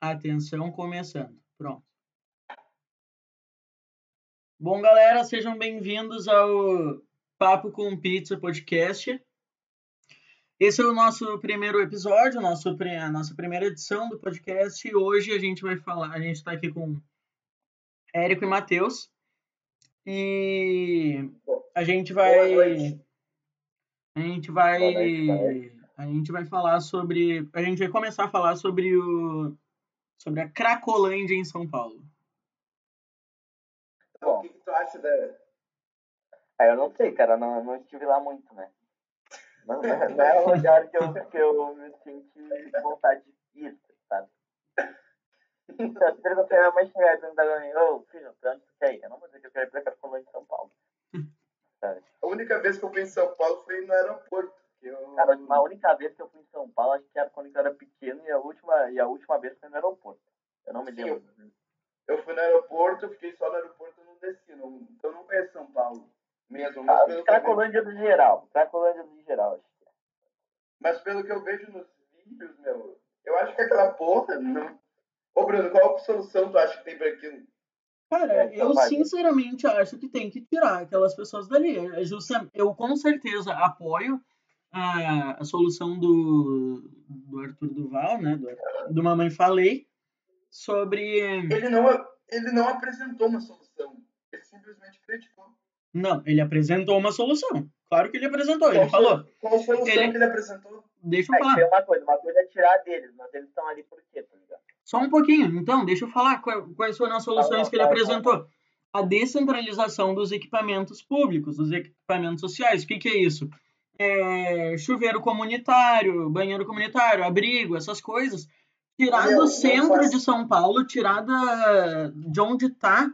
Atenção, começando. Pronto. Bom, galera, sejam bem-vindos ao Papo com Pizza podcast. Esse é o nosso primeiro episódio, nosso, a nossa primeira edição do podcast. E hoje a gente vai falar, a gente está aqui com Érico e Matheus. E a gente vai. A gente vai. A gente vai falar sobre. A gente vai começar a falar sobre o sobre a Cracolândia em São Paulo. Bom, o que, que, tu acha da. Ah, eu não sei, cara, não, não estive lá muito, né? Não, não é um lugar que eu, que eu me senti vontade de ir, sabe? Então, se perguntar minha mãe chegar e perguntar ô filho, pra onde tu quer ir? Eu não vou dizer que eu quero ir pra Cracolândia em São Paulo. Sabe? A única vez que eu fui em São Paulo foi no aeroporto. Eu... Cara, a única vez que eu fui em São Paulo, acho que era quando eu era pequeno e a última, e a última vez foi no aeroporto. Eu não me Sim, lembro. Eu, fui no aeroporto, fiquei só no aeroporto e não desci. Não, então eu não conheço São Paulo mesmo. Mas ah, Cracolândia do geral. Cracolândia do geral, acho que é. Mas pelo que eu vejo nos vídeos, meu, eu acho que aquela porra não. Ô Bruno, qual a solução tu acha que tem pra aquilo? Cara, é, eu sinceramente acho que tem que tirar aquelas pessoas dali. É justa, eu com certeza apoio a, a solução do, do Arthur Duval, né? Do, do Mamãe Falei, sobre. Ele não, ele não apresentou uma solução. Ele simplesmente criticou. Não, ele apresentou uma solução. Claro que ele apresentou, ele qual falou. Qual a solução ele... que ele apresentou? Deixa eu é, falar. Uma coisa, uma coisa é tirar deles, mas eles estão ali por quê, tá ligado? Só um pouquinho, então, deixa eu falar quais foram as soluções que ele apresentou. A descentralização dos equipamentos públicos, dos equipamentos sociais. O que, que é isso? É, chuveiro comunitário, banheiro comunitário, abrigo, essas coisas, tirar do centro de São Paulo, tirar da, de onde está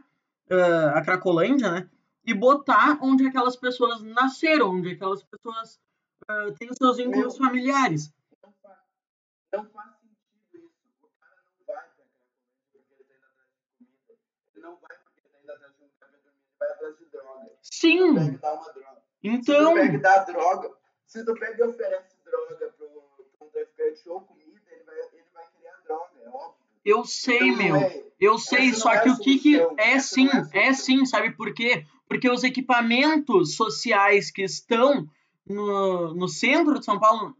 uh, a Cracolândia, né? E botar onde aquelas pessoas nasceram, onde aquelas pessoas uh, têm os seus vínculos familiares. Não faz, sentido isso. O cara não vai para Cracolândia porque ele está indo atrás de comida. Ele não vai porque ele está indo atrás de um café dormir, ele vai atrás de droga. Sim. Ele dar uma droga. Então. Se tu pega e dá droga, se tu pega e oferece droga para um traficante ou comida, ele vai, ele vai querer a droga, é óbvio. Eu sei, então, meu. É, eu sei, só que é o que, que é sim, é, é sim, sabe por quê? Porque os equipamentos sociais que estão no, no centro de São Paulo,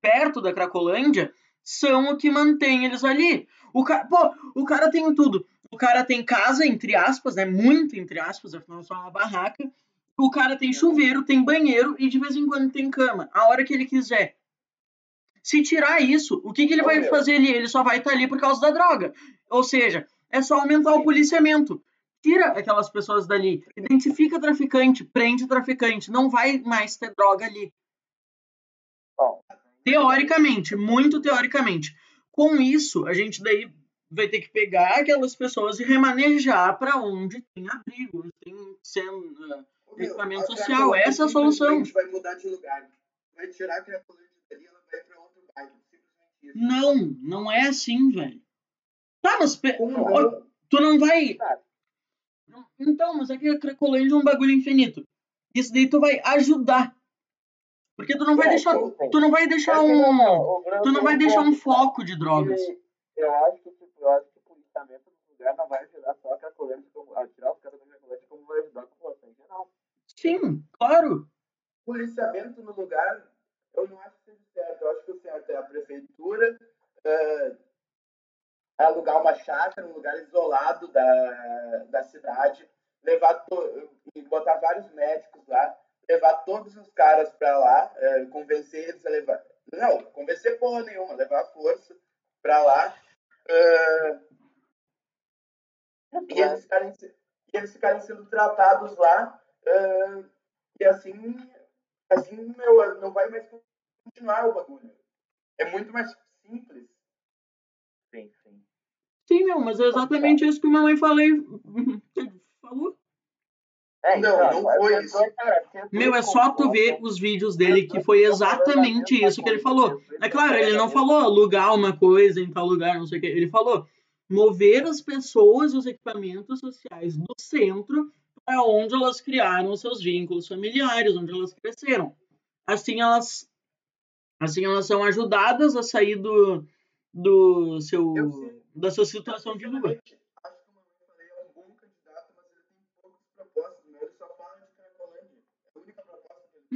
perto da Cracolândia, são o que mantém eles ali. O cara, pô, o cara tem tudo. O cara tem casa, entre aspas, né? Muito entre aspas, afinal é só uma barraca. O cara tem chuveiro, tem banheiro e de vez em quando tem cama, a hora que ele quiser. Se tirar isso, o que, que ele vai fazer ali? Ele só vai estar ali por causa da droga. Ou seja, é só aumentar o policiamento. Tira aquelas pessoas dali, identifica traficante, prende traficante, não vai mais ter droga ali. Teoricamente, muito teoricamente. Com isso, a gente daí vai ter que pegar aquelas pessoas e remanejar para onde tem abrigo, tem sendo, equipamento social. Essa é a solução. A gente vai mudar de lugar. Vai tirar a criatura dali, ela vai para outro bairro. Simplesmente Não, não é assim, velho. Tá, mas tu não vai. Então, mas é que a Cracolândia é um bagulho infinito. Isso daí tu vai ajudar. Porque tu não vai é, deixar. Tu não vai deixar um. Tu não vai deixar um foco de drogas. Eu acho que, tipo, eu acho que o policiamento do lugar não vai ajudar só a Cracolândia, a tirar os caras da Cracolândia, como vai ajudar geral. Sim, claro. Policiamento no lugar, eu não acho que seja certo. Eu acho que o certo é a prefeitura uh, alugar uma chácara, um lugar isolado da, da cidade, levar to, e botar vários médicos lá, levar todos os caras para lá, uh, convencer eles a levar. Não, convencer porra nenhuma, levar a força para lá. Uh, e, eles ficarem, e eles ficarem sendo tratados lá Uh, e assim, assim meu, não vai mais continuar o bagulho. É muito mais simples. Sim, sim. Sim, meu, mas é exatamente isso que a mamãe falei. falou. É, não, então, não foi isso. Meu, é só tu ver os vídeos dele que foi exatamente isso que ele falou. É claro, ele não falou alugar uma coisa em tal lugar, não sei o que. Ele falou mover as pessoas e os equipamentos sociais do centro é onde elas criaram seus vínculos familiares, onde elas cresceram. Assim elas, assim elas são ajudadas a sair do, do seu, da sua situação de rua. É. É.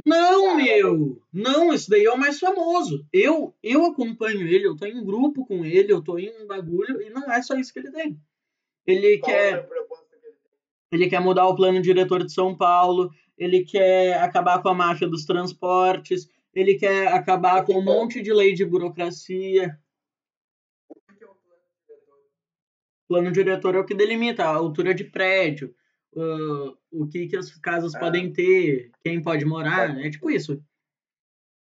Não, meu! Não, esse daí é o mais famoso. Eu, eu acompanho ele, eu tô em grupo com ele, eu tô em um bagulho, e não é só isso que ele tem. Ele Qual quer. que ele quer mudar o plano diretor de São Paulo, ele quer acabar com a máfia dos transportes, ele quer acabar com um monte de lei de burocracia. O que que é o plano diretor? Plano diretor é o que delimita a altura de prédio, uh, o que, que as casas Ah. podem ter, quem pode morar, é tipo isso.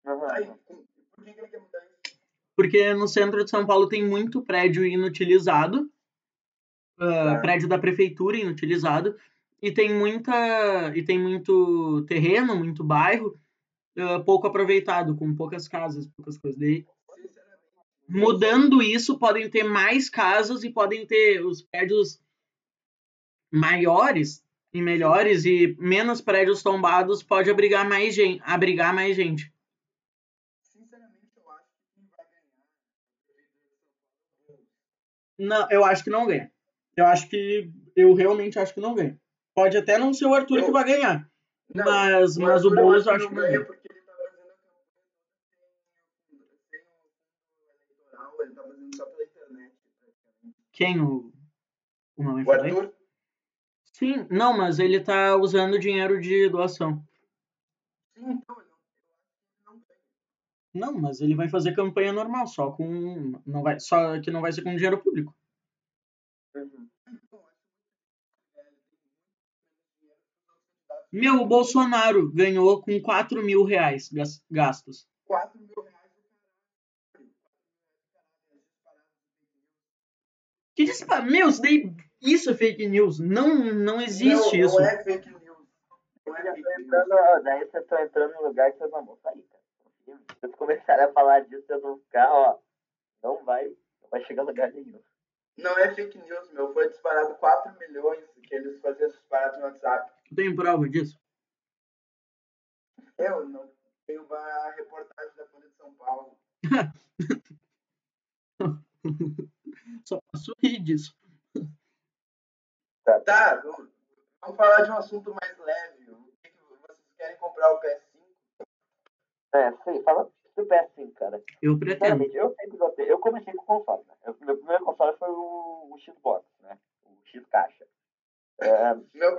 Uhum. Aí, com- por que que ele quer mudar isso? Porque no centro de São Paulo tem muito prédio inutilizado, uh, Tá. prédio da prefeitura inutilizado, e tem muita e tem muito terreno, muito bairro uh, pouco aproveitado, com poucas casas, poucas coisas. Daí, mudando isso, podem ter mais casas e podem ter os prédios maiores e melhores e menos prédios tombados pode abrigar mais gente, abrigar mais gente. É. Não, eu acho que não ganha. Eu acho que eu realmente acho que não ganha. Pode até não ser o Arthur Eu- que vai ganhar, Não, mas o mas o Boulos eu acho que não ganha porque ele tá fazendo a eleitoral, ele tá fazendo só pela internet. Quem o o O? Arthur? Sim, não, mas ele tá usando dinheiro de doação. Sim, então, ele não ganha. Não, mas ele vai fazer campanha normal, só com não vai só que não vai ser com dinheiro público. Uhum. Então, eu acho que é, ele tem muito menos dinheiro que os outros candidatos. Meu, o Bolsonaro ganhou com 4 mil reais gas- gastos. 4 mil reais o caralho. 4 mil reais o caralho, as disparadas Que dispa... Meu, isso daí isso é fake news. Não não existe não, isso. Não é fake news. Não é fake news. entrando, daí vocês estão entrando no lugar que vocês não vão sair, cara. Se vocês começarem a falar disso, vocês vão ficar, ó. Não vai, não vai chegar a lugar nenhum. Não é fake news, meu. Foi disparado 4 milhões que eles faziam essas paradas no WhatsApp. Tu tem prova disso? Eu não tenho uma reportagem da Folha de São Paulo. Só posso rir disso. Tá, vamos vamos falar de um assunto mais leve. O que, que vocês querem comprar o PS5? É, sim, fala do PS5, cara. Eu pretendo. Eu sempre gostei. Eu comecei com console, né? Eu- meu primeiro console foi o, o Xbox, né? O X caixa. É, Meu,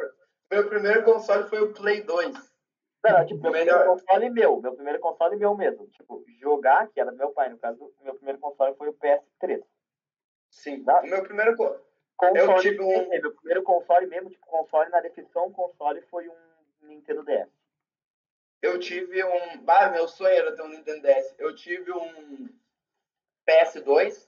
meu primeiro console foi o Play 2. não, tipo, meu Melhor. primeiro console meu. Meu primeiro console meu mesmo. Tipo, jogar, que era do meu pai, no caso, meu primeiro console foi o PS3. Sim. Tá. O meu primeiro co- Console, tive um- Meu primeiro console mesmo, tipo, console na definição, console foi um Nintendo DS. eu tive um. Bah, meu sonho era ter um Nintendo DS. Eu tive um PS2,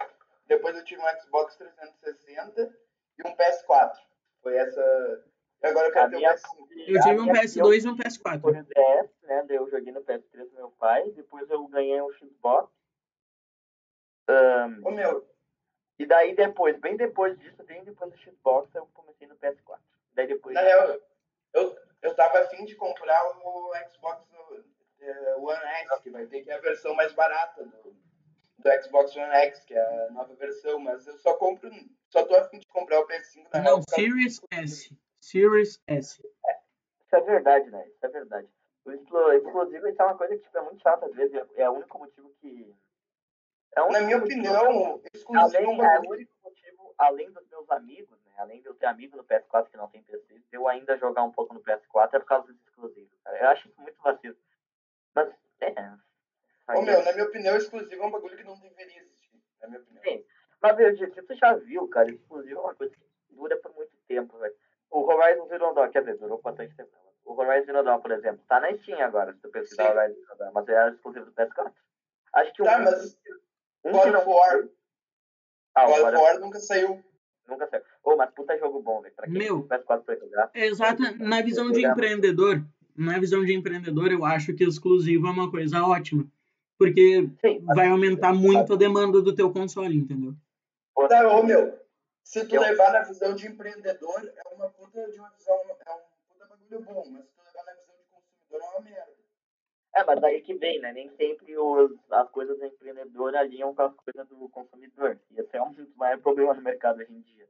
depois eu tive um Xbox 360 e um PS4. Foi essa. E agora eu quero A ter um minha- PS5. Eu tive um minha- PS2 e um Foi PS4. no DS, né? Daí eu joguei no PS3 do meu pai. Depois eu ganhei um Xbox. Ahn, Ô meu, e daí depois, bem depois disso, bem depois do Xbox, eu comecei no PS4. Daí depois. na real, eu, eu tava afim de comprar o Xbox eh, One X, que vai ter que é a versão mais barata do, do Xbox One X, que é a nova versão, mas eu só compro. Só tô afim de comprar o PS5 na real. Não, Series S. Series S. Isso é verdade, né? Isso é verdade. O explo- explosivo isso é uma coisa que tipo, é muito chata às vezes. É o único motivo que. É o Na minha opinião, exclusivo Além, é o único motivo, além dos meus amigos, né? Além de eu ter amigo no PS4 que não tem PC, de eu ainda jogar um pouco no PS4 é por causa dos exclusivos. Cara. Eu acho isso muito vacilo. Mas, é. Ô, meu, na minha opinião, exclusivo é um bagulho que não deveria existir. Na minha opinião. Sim. Mas, meu, Diego, você já viu, cara, exclusivo é uma coisa que dura por muito tempo, velho. O Horizon Zero Dawn, quer dizer, durou bastante tempo. né? O Horizon Zero Dawn, por exemplo, tá na Steam agora, se tu pesquisar Sim. Horizon Zero Dawn, mas é exclusivo do PS4. Acho que um Tá, que- mas um God of War. Ah, o God God of War nunca saiu. Nunca saiu. Ô, mas puta jogo bom, velho. Pra quem Meu. tem PS4 pra jogar. Exato. Na visão de empreendedor, na visão de empreendedor, eu acho que exclusivo é uma coisa ótima. Porque Sim, vai aumentar muito a demanda do teu console, entendeu? Tá, ô, meu. Se tu Eu- levar na visão de empreendedor, é uma puta de uma visão. É um puta bagulho bom, mas se tu levar na visão de consumidor, é uma merda. É, mas daí que vem, né? Nem sempre os, as coisas do empreendedor alinham com as coisas do consumidor. E esse é um dos maiores problemas no mercado hoje em dia.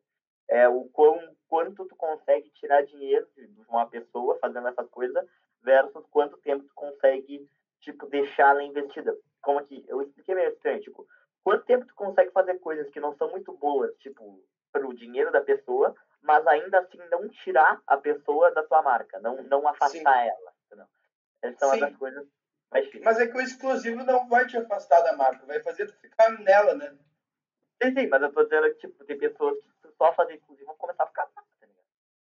É o quão, quanto tu consegue tirar dinheiro de uma pessoa fazendo essa coisa versus quanto tempo tu consegue, tipo, deixar ela investida. Como aqui, eu expliquei meio estranho, tipo, quanto tempo tu consegue fazer coisas que não são muito boas, tipo, pro dinheiro da pessoa, mas ainda assim não tirar a pessoa da tua marca, não, não afastar Sim. ela. Entendeu? Essas são Sim. as coisas mais difíceis. Mas é que o exclusivo não vai te afastar da marca, vai fazer tu ficar nela, né? Sim, sim, mas eu tô dizendo que tipo, tem pessoas que só fazem exclusivo vão começar a ficar tá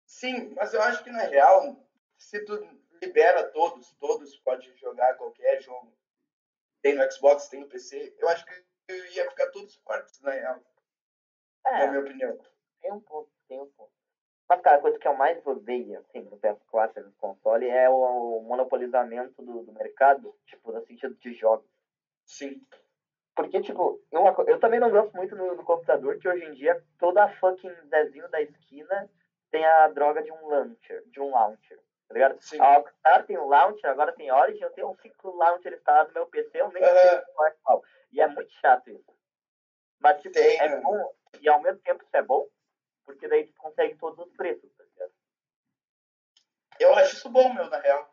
Sim, mas eu acho que na real, se tu libera todos, todos pode jogar qualquer jogo. Tem no Xbox, tem no PC, eu acho que ia ficar todos fortes, na real. É, na minha opinião. Tem um ponto, tem um ponto. Mas, cara, a coisa que eu mais odeio, assim, no PS4 no console é o monopolizamento do, do mercado, tipo, no sentido de jogos. Sim. Porque, tipo, uma, eu também não gosto muito no, no, computador que hoje em dia toda fucking Zezinho da esquina tem a droga de um launcher, de um launcher, tá ligado? Sim. A Rockstar tem o launcher, agora tem Origin, eu tenho um ciclo launcher instalado no meu PC, eu nem sei qual. E é muito chato isso. Mas, tipo, é bom, e ao mesmo tempo isso é bom, porque daí tu consegue todos os preços, tá ligado? Eu acho isso bom, meu, na real.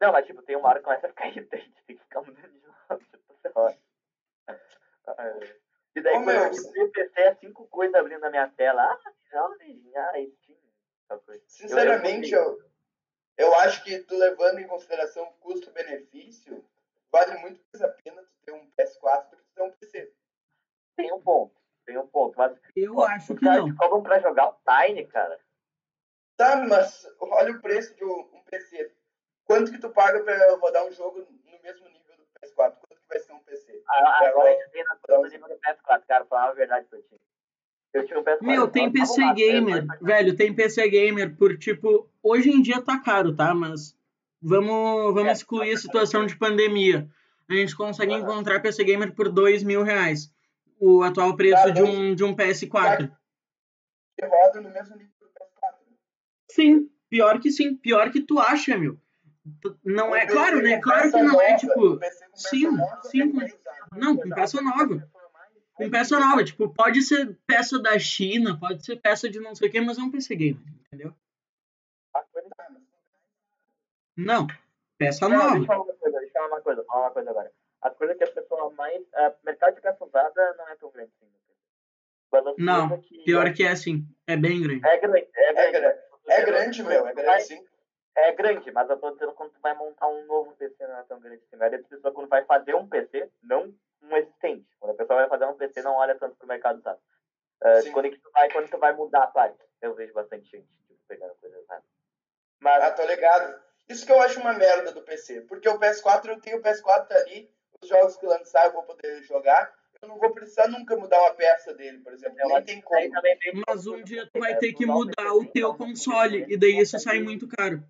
Não, mas, tipo, tem uma hora que começa a ficar irritante, tem que ficar mudando de launcher toda hora. E daí, Ô, quando meu, eu PC, é cinco coisas abrindo na minha tela. Ah, Origin, ah, Steam. Sinceramente, eu, eu, eu, acho que tu levando em consideração custo-benefício, vale muito mais a pena tu ter um PS4 do que tu ter um PC. Tem um ponto, tem um ponto. Mas eu ó, acho que não. cobram pra jogar o Tiny, cara. Tá, mas olha o preço de um, PC. Quanto que tu paga pra rodar um jogo no mesmo nível do PS4? vai ser um PC. Ah, agora a gente tem na do nível do PS4, cara, falar a verdade pra ti. Eu tinha um PS4. Meu, tem PC gamer, velho, tem PC gamer por tipo, hoje em dia tá caro, tá? Mas vamos, vamos é, excluir a situação de pandemia. A gente consegue encontrar PC gamer por dois mil reais. O atual preço de, um, de um PS4. Que roda no mesmo nível do PS4. Sim, pior que sim. Pior que tu acha, meu. Não é, claro, né? Claro que não é tipo. Sim, sim. Não, com peça nova. Com peça nova, tipo, pode ser peça da China, pode ser peça de não sei o que, mas é um PC gamer, entendeu? Não, peça nova. Deixa eu falar uma coisa, falar uma coisa agora. A coisa que a pessoa mais. Uh, mercado de peça usada não é tão grande assim. Não, que... pior que é assim, é bem grande. É grande, é grande. É grande, é grande meu, é grande sim é grande, mas eu tô dizendo quando tu vai montar um novo PC não é tão grande assim. A maioria das pessoas quando vai fazer um PC, não um existente. Quando a pessoa vai fazer um PC, não olha tanto pro mercado usado. Uh, quando, tu vai, quando tu vai mudar a parte, eu vejo bastante gente tipo, pegando coisas usadas. Mas... Ah, tô ligado. Isso que eu acho uma merda do PC. Porque o PS4, eu tenho o PS4 ali, jogos que lançar eu vou poder jogar. Eu não vou precisar nunca mudar uma peça dele, por exemplo. Nem tem como. Mas um dia tu vai ter que mudar o teu console, e daí isso sai muito caro.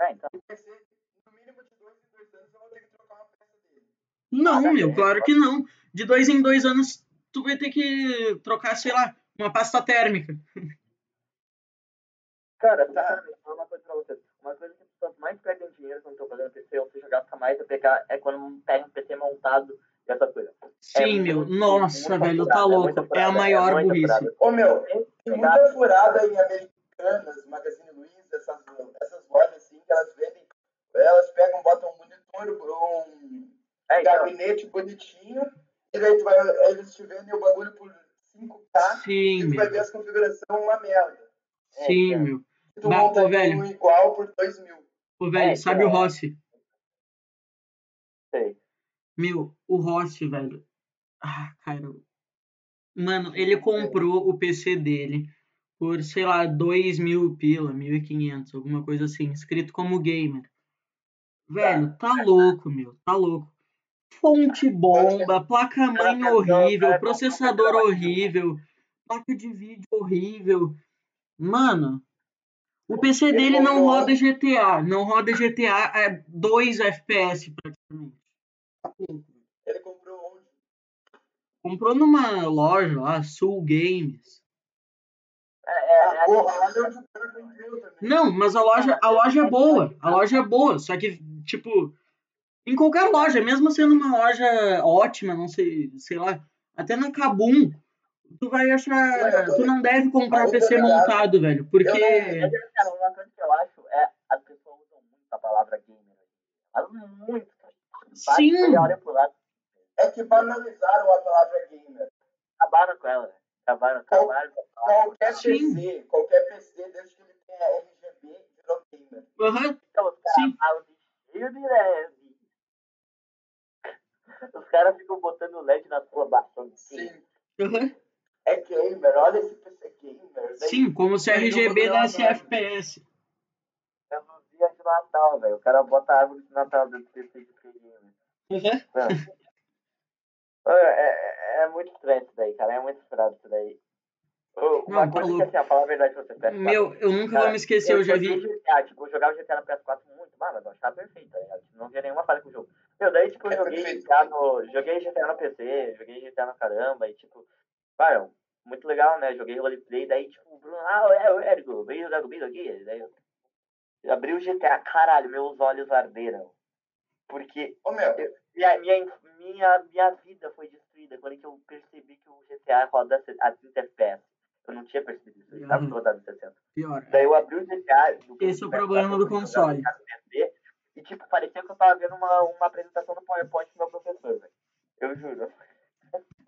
É, então. No mínimo de dois em dois anos eu vou ter que trocar uma peça dele. Não, ah, meu, claro que não. De dois em dois anos tu vai ter que trocar, sei lá, uma pasta térmica. Cara, tá, vou uma coisa pra vocês. Uma coisa que as pessoas mais perdem dinheiro quando estão fazendo PC, ou seja, gasta mais a pegar, é quando pega um PC montado e essa coisa. Sim, é meu, muito, nossa, muito velho, furada, tá louco. É, é a maior é burrice. Ô, meu, tem muita furada em Americanas, Magazine Luiza, essas, essas lojas assim, que elas vendem, elas pegam, botam um monitor, um é, então. gabinete bonitinho, e daí tu vai, eles te vendem o bagulho por 5K, Sim, e tu meu. vai ver as configurações uma merda. Sim, é, meu. Tu bah, monta velho. um igual por 2 mil. Pô, velho, é, sabe então. o Rossi? Sei. Meu, o Rossi, velho. Ah, cara. Mano, ele comprou o PC dele por, sei lá, 2 mil pila, 1.500, alguma coisa assim, escrito como gamer. Velho, tá louco, meu, tá louco. Fonte bomba, placa-mãe horrível, processador horrível, placa de vídeo horrível. Mano, o PC dele não roda GTA, não roda GTA é 2 FPS praticamente. Ele comprou onde? Comprou numa loja lá, Sul Games. É, não, mas a loja, a loja é boa. A loja é boa. Só que, tipo, Em qualquer loja, mesmo sendo uma loja ótima, não sei, sei lá, até na Kabum, tu vai achar. Tu não deve comprar PC montado, velho. Porque. Mas, cara, uma coisa que eu acho é as pessoas usam muito a palavra gamer. Elas muito. Sim. pro lado. É que banalizaram a palavra gamer. Acabaram com ela. Acabaram, acabaram. Qualquer Sim. PC, qualquer PC, desde que ele tenha RGB, virou gamer. Aham, Então, os Sim. caras falam de LED. Os caras ficam botando LED na sua bastante. Sim. aham. É gamer, olha esse PC gamer. Sim, como se RGB desse FPS. É no dia de Natal, velho. O cara bota a árvore de Natal dentro do PC de videogame. Aham. É, é, é muito estranho isso daí, cara. É muito estranho isso daí. Uma Não, tá coisa que assim, a falar a verdade pra você, PS4. Meu, eu nunca Cara, vou me esquecer, eu já joguei vi. GTA, tipo, eu jogava GTA no PS4 muito, mano, eu achava perfeito, tá ligado? Tipo, Não via nenhuma falha com o jogo. Meu, daí, tipo, eu É joguei perfeito. GTA no. Joguei GTA no PC, joguei GTA no caramba, e tipo, mano, muito legal, né? Joguei roleplay, daí, tipo, o Bruno, ah, é, o Érico, veio jogar comigo aqui. Daí eu abri o GTA, caralho, meus olhos arderam. Porque Ô, meu, minha, minha, minha, minha vida foi destruída quando que eu percebi que o GTA roda a 30 FPS. Eu não tinha percebido isso, eu tava Uhum. rodando 60. Pior. Daí eu abri o GTA. Esse é o problema do console. PC, E tipo, parecia que eu tava vendo uma, uma apresentação do PowerPoint do meu professor, velho. Eu juro.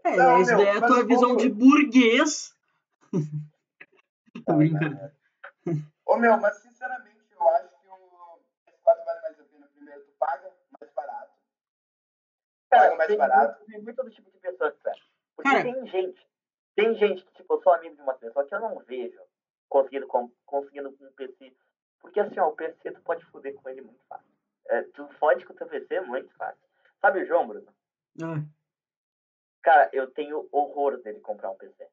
É, Não, meu, daí é a tua o visão de burguês. Tô brincando. ô, meu, mas sinceramente, eu acho que o PS4 vale mais a pena. Primeiro, tu paga mais barato. Paga mais tem, barato. muito- tem muito todo tipo de pessoa que. Porque Cara. tem gente, tem gente que, tipo, eu sou amigo de uma pessoa que eu não vejo conseguindo, com, conseguindo com um PC. Porque assim, ó, o PC tu pode foder com ele muito fácil. É, tu fode com o teu PC muito fácil. Sabe o João, Bruno? Ah, Cara, eu tenho horror dele comprar um PC.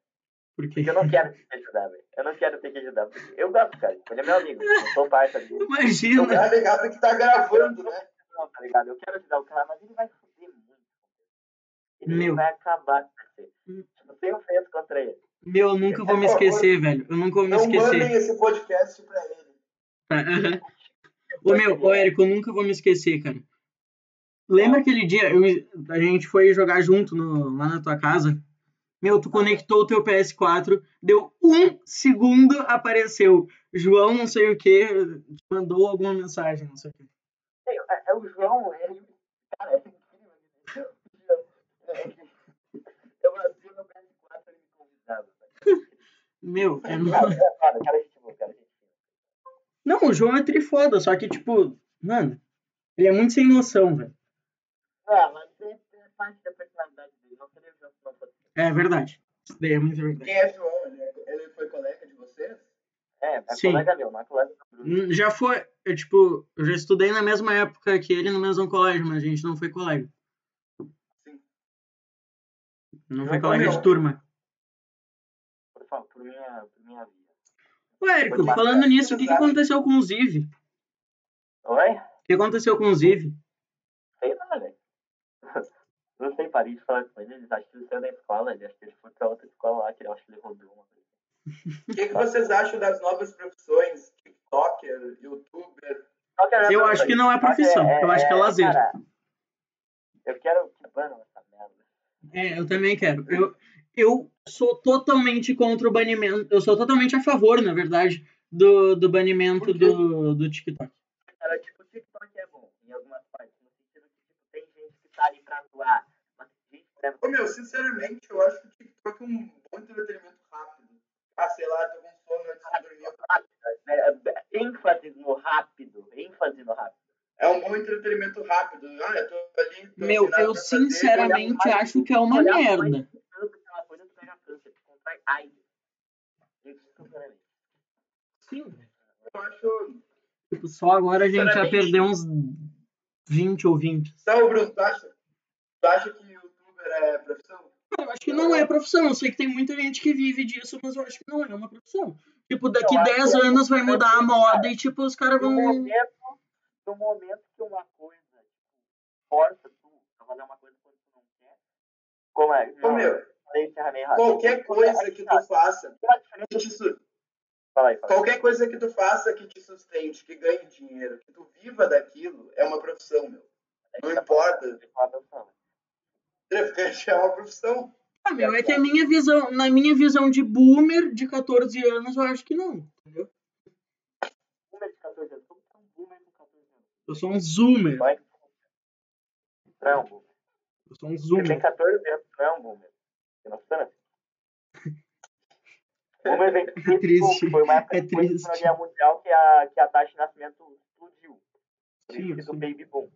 porque. Porque eu não quero ter que ajudar, velho. Eu não quero ter que ajudar. Porque eu gosto, cara. Ele é meu amigo. Eu sou parça dele. Imagina. Tá ligado que tá gravando, né? Não, tá ligado? Eu quero ajudar o cara, mas ele vai. Ele Meu. vai acabar com você. Hum. Tipo, sem ofensa contra ele. Meu, eu nunca vou me esquecer, velho. Eu nunca vou me Não mandem esquecer. esse podcast pra ele. Tá, aham. Ô, meu, ô, Érico, eu nunca vou me esquecer, cara. Lembra aquele dia eu, a gente foi jogar junto no- lá na tua casa? Meu, tu conectou o teu PS4, deu um segundo, apareceu. João, não sei o que, mandou alguma mensagem, não sei o que. É, é o João, ele. Cara, é. Eu abri meu PS4 ele me convidava. velho. Meu, é... Cara, cara, gente boa, cara, gente boa. não, o João é trifoda, só que, tipo, mano, ele é muito sem noção, velho. Ah, mas é, é parte da personalidade dele. Não seria o João se não fosse. É verdade. Isso daí é muito verdade. Quem é João? Ele, é- ele foi colega de vocês? É, é Sim. colega meu, não é colega do Bruno. Hum, Já foi, eu, tipo, eu já estudei na mesma época que ele no mesmo colégio, mas a gente não foi colega. Não foi colega meu. de turma. Por favor, por minha, por minha vida. Ô, Érico, falando nisso, o que, que aconteceu com o Ziv? Oi? O que aconteceu com o Ziv? Sei lá, velho. Não sei, parei de falar com ele. Eles acham que ele saiu da escola. Ele acha que ele foi pra outra escola lá, que eu acho que ele rodou uma coisa. O que, que vocês acham das novas profissões? TikToker, YouTuber? É Eu acho que não é profissão, eu acho que é lazer. Cara, eu quero merda. É, eu também quero. Eu, eu sou totalmente contra o banimento. Eu sou totalmente a favor, na verdade, do, do banimento do, do TikTok. Cara, tipo, o TikTok é bom em algumas partes. No sentido que, tipo, tem gente que tá ali pra zoar. Mas tem gente que leva Ô, meu, sinceramente, eu acho que o TikTok é um bom entretenimento rápido. Ah, sei lá, tô com sono antes de dormir. É, é, ênfase no rápido. ênfase no rápido. É um bom entretenimento rápido. Ah, eu tô ali. tô Meu, sem nada eu fazer, sinceramente olhar acho que é uma merda. mais tanto aquela coisa, tu pega câncer, tu contrai AIDS. Isso, sinceramente. Sim. Eu acho. Tipo, só agora a gente já perdeu uns 20 ou 20. Tá, ô, Bruno, tu acha, tu acha que youtuber é profissão? Eu acho que não é profissão. Eu sei que tem muita gente que vive disso, mas eu acho que não é uma profissão. Tipo, daqui Eu acho 10 que é anos vai mudar a moda e, tipo, os caras vão. No momento que uma coisa tipo, força tu a fazer uma coisa quando tu não quer, como é? Ô, meu, qualquer coisa que tu faça, que te su- Fala aí, fala qualquer coisa que tu faça que te sustente, que ganhe dinheiro, que tu viva daquilo, é uma profissão, meu. Não importa. É? Traficante é uma profissão. Ah, meu, é que a minha visão, na minha visão de boomer de 14 anos, eu acho que não. Entendeu? Boomer de 14 anos. Como que é um boomer com 14 anos? Eu sou um zoomer. É que- Não é um boomer. Eu sou um Você tem zoomer. 14 anos, não é um boomer. Você não sabe? Boomer vem É triste. Foi uma época É depois da triste. Segunda Guerra Mundial que a, que a taxa de nascimento explodiu. Por Sim, isso que do sim. baby boom.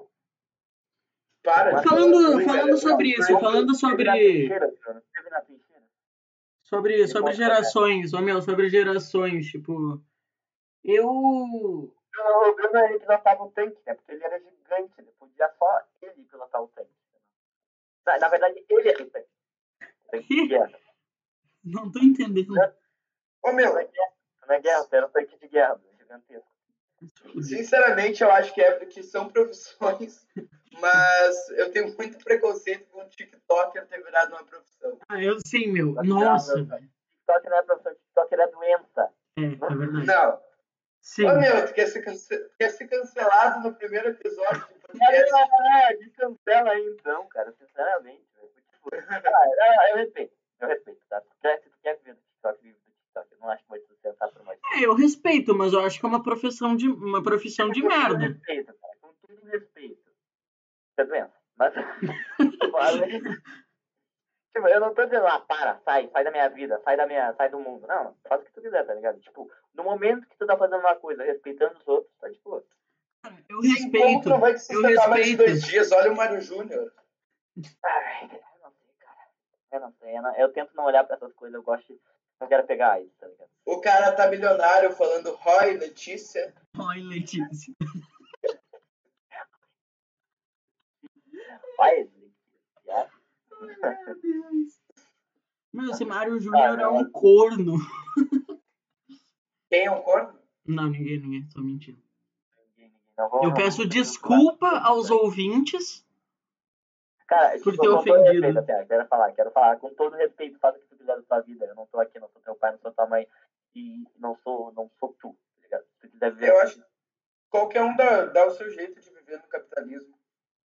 Para. de Falando- falando sobre isso, falando sobre-? Sobre, sobre gerações, ô meu, sobre gerações, tipo. Eu. O Bruno ele pilotava o tanque, né? Porque ele era gigante, ele podia só ele pilotar o tanque. Na, na verdade, ele era o tanque. O tanque de guerra. Não tô entendendo. Ô, meu, Não é guerra, é guerra, você era um tanque de guerra, gigantesco. sinceramente, eu acho que é porque são profissões, mas eu tenho muito preconceito com o TikToker ter virado uma profissão. Ah, eu sei, meu. Nossa, velho. TikTok não é profissão, TikTok é doença. É, é verdade. Não. Sim. Ô, meu, tu quer ser, cance- quer ser cancelado no primeiro episódio do podcast? é, é, descancela aí então, cara, sinceramente. Tipo, ah, eu, respeito, eu respeito, tá? Se tu quer, se tu quer viver do TikTok, vive do TikTok. Eu não acho que vai te sustentar por mais tempo. É, eu respeito, mas eu acho que é uma profissão de, uma profissão de Com todo merda. respeito, cara, com todo respeito. É doença. Mas, tipo, eu não tô dizendo, ah, para, sai, sai da minha vida, sai da minha, sai do mundo. Não, faz o que tu quiser, tá ligado? Tipo, no momento que tu tá fazendo uma coisa, respeitando os outros, tá de boa. Eu Sim, como respeito. tu não vai te eu sustentar mais de respeito. dois dias? Olha o Mário Júnior. Ai, eu não sei, cara. Eu não sei, eu, não- eu tento não olhar pra essas coisas, eu gosto, de- não quero pegar AIDS, tá ligado? O cara tá milionário falando Roy, Letícia. Ai, Letícia. Já. Meu Deus. Meu, esse Mário Júnior é um corno. Quem é um corno? Não, ninguém, ninguém, tô mentindo. Eu peço desculpa aos ouvintes. Cara, por tipo, ter ofendido. respeito, até, quero falar, quero falar, com todo respeito, faz o que tu quiser da tua vida. Eu não tô aqui, não sou teu pai, não sou tua mãe, e não sou, não sou tu, tá ligado? Se tu quiser viver. Eu acho que qualquer um dá, dá o seu jeito de viver no capitalismo.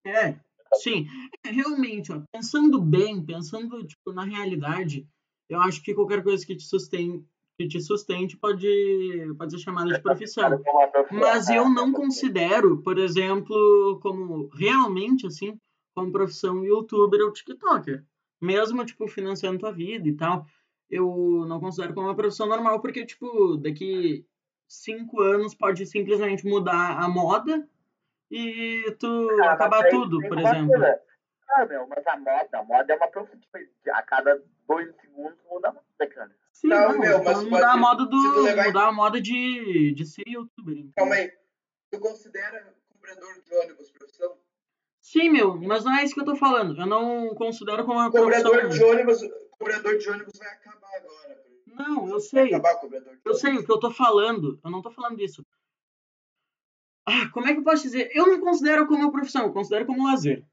É, sim. É, realmente, ó, pensando bem, pensando tipo, na realidade, eu acho que qualquer coisa que te sustente, que te sustente pode, pode ser chamada de profissão. Mas eu não considero, por exemplo, como realmente assim, como profissão youtuber ou tiktoker. Mesmo, tipo, financiando tua vida e tal, eu não considero como uma profissão normal, porque, tipo, daqui cinco anos pode simplesmente mudar a moda e tu mas acabar tudo, tem por exemplo. coisa. Ah, meu, mas a moda, a moda é uma profissão, a cada dois segundos muda a moda, cara. Sim, Não, não, meu, mas pode- mudar a moda do. Mudar a moda de, de ser youtuber. entendeu? Calma aí. Tu considera cobrador de ônibus profissão? Sim, meu, mas não é isso que eu tô falando. Eu não considero como uma Cobrador profissão. de ônibus, cobrador de ônibus vai acabar agora. Não, eu Vai sei. acabar o cobrador de Eu ônibus. sei o que eu tô falando. Eu não tô falando disso. Ah, como é que eu posso dizer? Eu não considero como profissão, eu considero como lazer.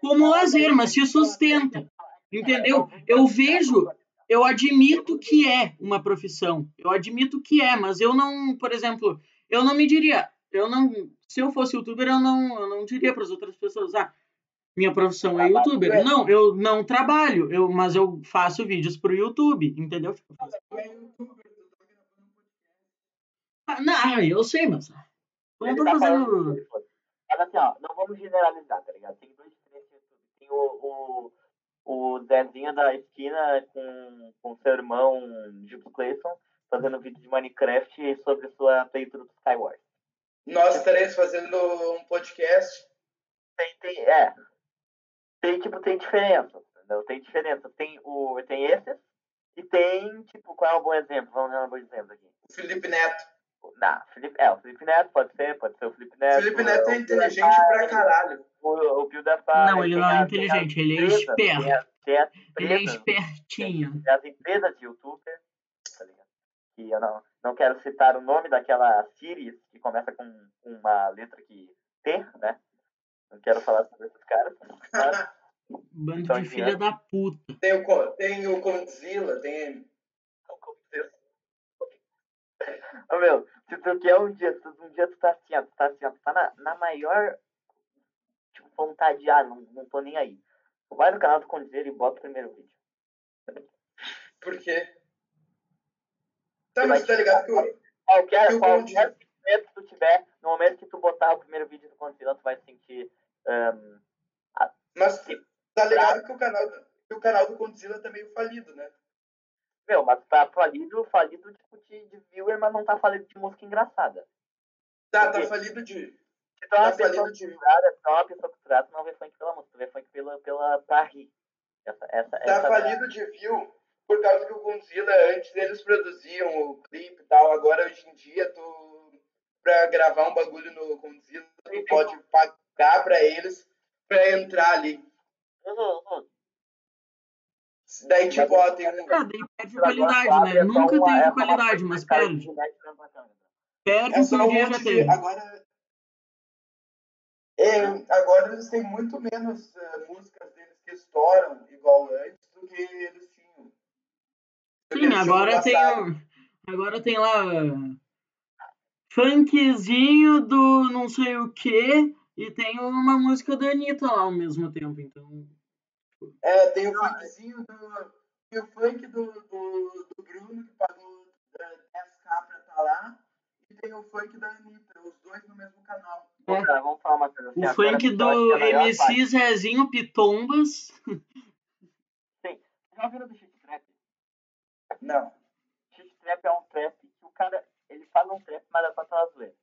Como lazer, mas se sustenta. Entendeu? Eu vejo, eu admito que é uma profissão. Eu admito que é, mas eu não, por exemplo, eu não me diria, eu não, se eu fosse youtuber, eu não, eu não diria para as outras pessoas, ah, minha profissão é youtuber. Não, eu não trabalho, eu, mas eu faço vídeos pro YouTube, entendeu? Tipo, eu faço- Tu é youtuber, tu tá gravando um podcast. Ah, não, eu sei, mas eu não tô tá fazendo. Mas assim, ó, não vamos generalizar, tá ligado? Tem dois diferentes YouTube. Tem o, o, o Zezinho da esquina com, com seu irmão Gibbs Clayson fazendo vídeo de Minecraft sobre sua playthrough do Skyward. Nós estaremos fazendo um podcast. Tem, tem, é. Tem, tipo, tem diferença, entendeu? Tem diferença. Tem, o, tem esses e tem, tipo, qual é um bom exemplo? Vamos dar um bom exemplo aqui. O Felipe Neto. Não, Felipe, é, o Felipe Neto pode ser, pode ser o Felipe O Neto. Felipe Neto é inteligente pra caralho. O, o PewDiePie. Não, ele não é inteligente, ele é esperto. Ele é espertinho. tem as empresas de youtuber, tá ligado? Que eu não, não quero citar o nome daquela Siri que começa com uma letra que T, né? Não quero falar sobre esses caras. Mas, Bando Então, de filha da puta. Tem o, tem o Condzilla, tem. Meu, se tu quer um dia, tu, um dia tu tá assim, ó, tu tá assim, ó, tu tá na, na maior tipo, vontade de, ah, não, não tô nem aí. Tu vai no canal do Condizer e bota o primeiro vídeo. Por quê? Tá, mas tá ligado que eu, Qualquer, que o qualquer Condizer- sentimento que tu tiver, no momento que tu botar o primeiro vídeo do Condizer, tu vai sentir. ahn, Mas tá ligado que o canal, que o canal do Condzilla tá meio falido, né? Meu, mas tá falido, falido tipo de, de viewer, mas não tá falido de música engraçada. Tá, Por tá falido de. Se tu é uma Tá pessoa culturada, se tu é uma pessoa culturada, tu não vê funk pela música, tu vê funk pela, pela, pra rir. Essa, essa, Tá essa falido de view por causa que o Godzilla, antes eles produziam o clipe e tal, agora hoje em dia tu pra gravar um bagulho no Godzilla, tu pode pagar pra eles pra entrar ali. Uhum, uhum. Daí tipo, ó, tem um. Ah, daí perde qualidade, né? é Nunca é teve uma qualidade, mas perde. Perde É só um já monte de. teve. Agora. É, agora eles têm muito menos eh, músicas deles que estouram igual antes do que eles tinham. Do que Sim, eles tinham no agora tem, agora tem lá funkzinho do não sei o que e tem uma música da Anitta lá ao mesmo tempo, então. É, tem o funkzinho do. Tem o funk do, do, do Bruno, que pagou eh, 10k pra estar lá. E tem o funk da Anitta, os dois no mesmo canal. Pô, cara, vamos falar uma coisa assim. O agora, funk do melhor MC parte- Zezinho Pitombas. Já viram do shit trap? Não. Shit trap é um trap que o cara, ele faz um trap, mas é pra falar zoeira?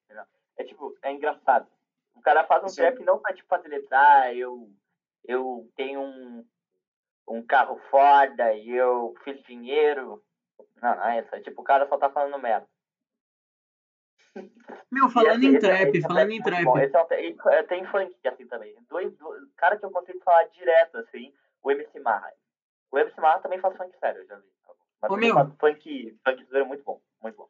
É tipo, é engraçado. O cara faz um Sim. trap não pra, tipo, fazer letra, ah, eu, eu tenho um, um carro foda e eu fiz dinheiro. Não, não é isso. É tipo, o cara só tá falando merda. Meu, falando E em esse- esse- trap, esse é falando em trap. bom. Esse é um é, tem funk é assim também. Dois, dois, cara que eu consigo falar direto, assim, o MC Marra. O MC Marra também faz funk sério, eu já vi. Mas Ô, meu. funk, funk zoeiro muito bom, muito bom.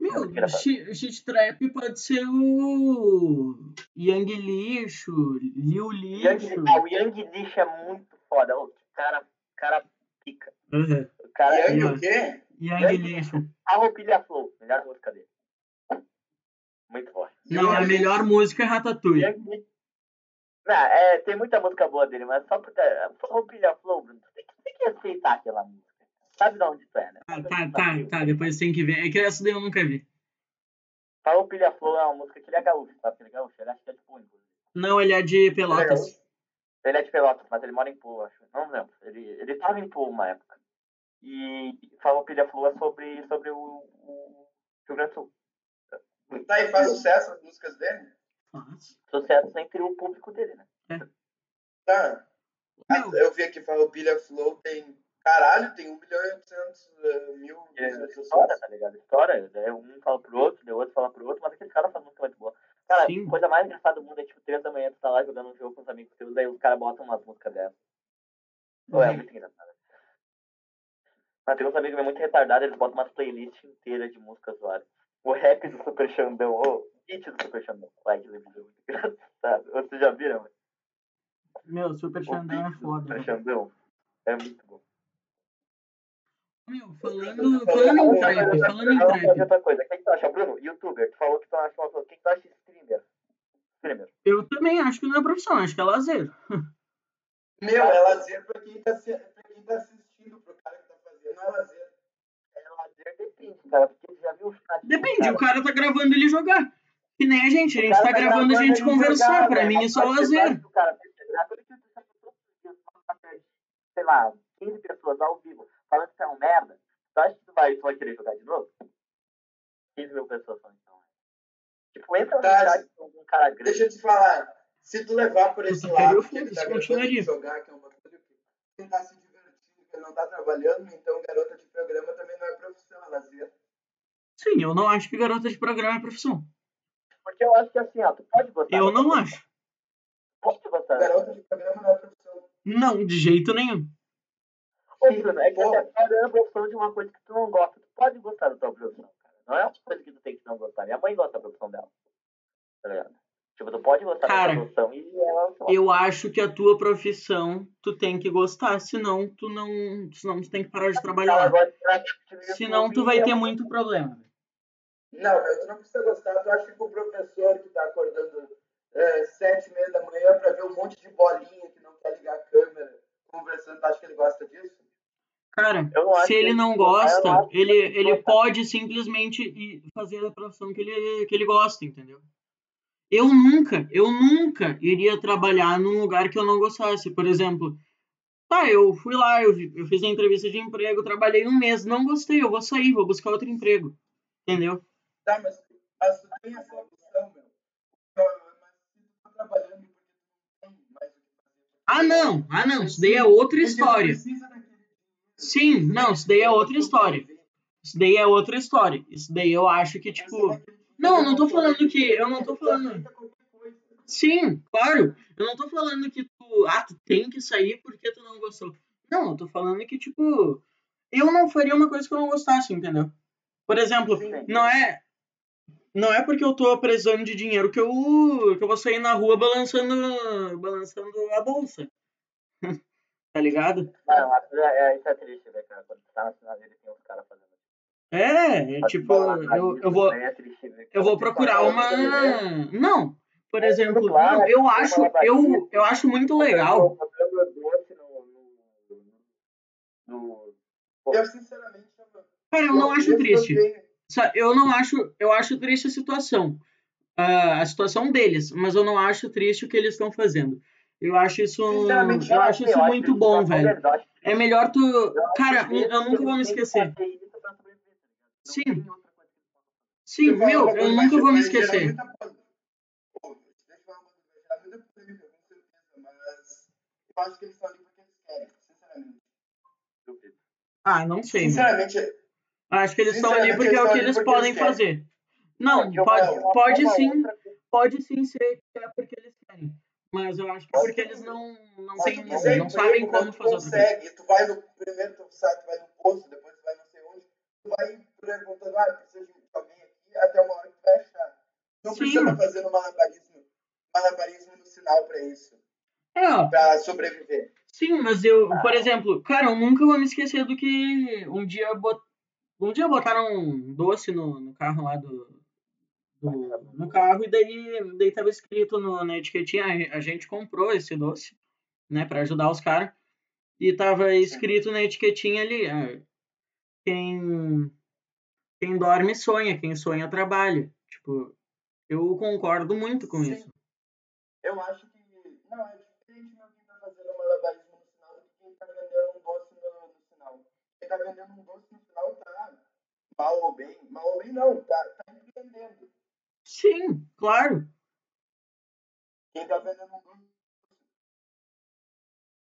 Meu, shit, trap pode ser o Young Lixo, Liu Lixo. Young, ah, o Young Lixo é muito foda. O cara, cara pica. Uhum. O cara Yang Yang. o quê? Young Lixo. A roupilha Flow, melhor música dele. Muito forte. Não, a melhor música é Ratatouille. Lixo. Não, é, tem muita música boa dele, mas só porque. a Roupilha Flow, Bruno, tem, que- tem que respeitar aquela música. Sabe de onde tu é, né? Ah, tá, tá, tá, depois tem que ver. É que essa daí eu nunca vi. Farroupilha Flow é uma música que ele é gaúcho, sabe? Ele é gaúcho, ele acha que é tipo único. Não, ele é de Pelotas. Ele é de Pelotas, mas ele mora em Pool, acho. Não lembro. Ele, ele tava em Pool uma época. E Farroupilha Flow é sobre, sobre o, o Rio Grande do Sul. Tá, e faz sucesso as músicas dele? Faz. Sucesso entre o público dele, né? Tá. Meu, Eu vi aqui, Farroupilha Flow tem. Caralho, tem 1 milhão e 800 eh, mil É, visualizações. História, tá ligado? História, né? um fala pro outro, o outro fala pro outro, mas aquele cara faz música muito boa. Cara, Sim. a coisa mais engraçada do mundo é tipo, três da manhã, tu tá lá jogando um jogo com os amigos teus, daí os caras botam umas músicas dessas. Pô, é Uhum. muito engraçado. Mas tem uns amigos meus muito retardados, eles botam umas playlists inteiras de músicas zoadas. O rap do Super Xandão, o beat do Super Xandão. Vai, que vídeo é muito engraçado. Vocês já viram? meu, Super Xandão é foda. Super Xandão é muito bom. Meu, falando, falando em trap, falando em trap, outra coisa. O que, que tu acha, Bruno? Youtuber, tu falou que tu acha uma O que, que tu acha de streamer? Streamer. eu também acho que não é profissão, acho que é lazer. Meu, é lazer pra quem tá, se- pra quem tá assistindo, pro cara que tá fazendo, é lazer. É lazer depende, cara. Porque tu já viu os caras. Depende, o cara tá gravando ele jogar. Que nem a gente, a gente cara tá gravando a gente conversar. jogar, Pra velho, mim mas isso é lazer. cara tá sei lá, 15 pessoas ao vivo, falando que tu é um merda, tu acha que tu vai, tu vai querer jogar de novo? 15 mil pessoas falando é um merda. Tipo, entra no Tá, chat com um cara grande. Deixa eu te falar, se tu levar por esse lado, que ele tá continuaria. de jogar, que é uma coisa que ele tá se divertindo, que ele não tá trabalhando, então garota de programa também não é profissão, é lazer. Sim, eu não acho que garota de programa é profissão. Porque eu acho que assim, ó, tu pode gostar. Eu não acho. Pode gostar. da Garota de programa não é profissão. Não, de jeito nenhum. Bruno, é que Pô. você é a profissão de uma coisa que tu não gosta. Tu pode gostar da tua profissão, cara. Não é uma coisa que tu tem que não gostar. Minha mãe gosta da profissão dela. Tá ligado? Tipo, tu pode gostar Cara, da tua profissão e ela Eu acho que a tua profissão tu tem que gostar, senão tu não, senão tu tem que parar de trabalhar. Senão tu vai ter muito problema. Não, meu, tu não precisa gostar. Tu acha que o professor que tá acordando é, sete e meia da manhã pra ver um monte de bolinha que não quer ligar a câmera conversando, tu acha que ele gosta disso? Cara, se ele não gosta, ele, ele pode simplesmente ir fazer a profissão que ele, que ele gosta, entendeu? Eu nunca, eu nunca iria trabalhar num lugar que eu não gostasse. Por exemplo, tá, eu fui lá, eu, eu fiz a entrevista de emprego, trabalhei um mês, não gostei, eu vou sair, vou buscar outro emprego. Entendeu? Tá, mas, mas tu tem essa opção, meu. Mas se tu tá trabalhando porque tu não tem mais o que fazer. Ah, não, ah, não, isso daí é outra história. precisa. Sim, não, isso daí é outra história. Isso daí é outra história. Isso daí eu acho que, tipo. Não, não tô falando que- eu não tô falando-. Sim, claro. Eu não tô falando que tu, ah, tu tem que sair porque tu não gostou. Não, eu tô falando que, tipo, eu não faria uma coisa que eu não gostasse, entendeu? Por exemplo, não é. Não é porque eu tô precisando de dinheiro que eu, que eu vou sair na rua balançando, balançando a bolsa. tá ligado? Não, mas é, isso é triste, velho, cara. Quando tu tá na sinaleira e tem uns caras fazendo. É, é tipo, eu, eu vou, É eu vou procurar uma. Não, por exemplo, claro, não, eu acho, eu, eu acho muito legal. Eu, sinceramente, Cara, eu não acho triste. Eu não acho, eu acho triste a situação, Ah, a situação deles, mas eu não acho triste o que eles estão fazendo. Eu acho isso, eu acho isso eu muito bom, uma velho. É melhor tu, cara, eu nunca vou me esquecer. tá Sim. Sim, falar meu, eu nunca vou me esquecer. acho que eles estão ali porque eles querem, sinceramente. Ah, não sei. Sinceramente, Acho que eles estão ali porque é o que eles podem eles fazer. Não, uma- pode, uma pode sim, pode sim ser que é porque. Mas eu acho que porque eles não, não, tu quiser não emprego, sabem como fazer consegue, tu vai no primeiro tu sai, tu vai no posto, depois tu vai não sei onde, tu vai perguntando, ah, precisa de alguém aqui, até uma hora que tu vai achar. Não Sim. precisa estar fazendo malabarismo, malabarismo no sinal pra isso, É, pra sobreviver. Sim, mas eu, por exemplo, cara, eu nunca vou me esquecer do que um dia bot... um dia botaram um doce no, no carro lá do, no carro e daí daí tava escrito no, na etiquetinha a, gente comprou esse doce, né, para ajudar os caras. E tava escrito na etiquetinha ali, ah, quem quem dorme sonha, quem sonha trabalha. Tipo, eu concordo muito com Sim. isso. Eu acho que, não, é diferente meu quem tá fazendo malabarismo no sinal do que quem tá vendendo um doce no, no sinal. Quem tá vendendo um doce no sinal tá mal ou bem, mal ou bem não, tá, tá empreendendo. Sim, claro. Quem tá vendendo um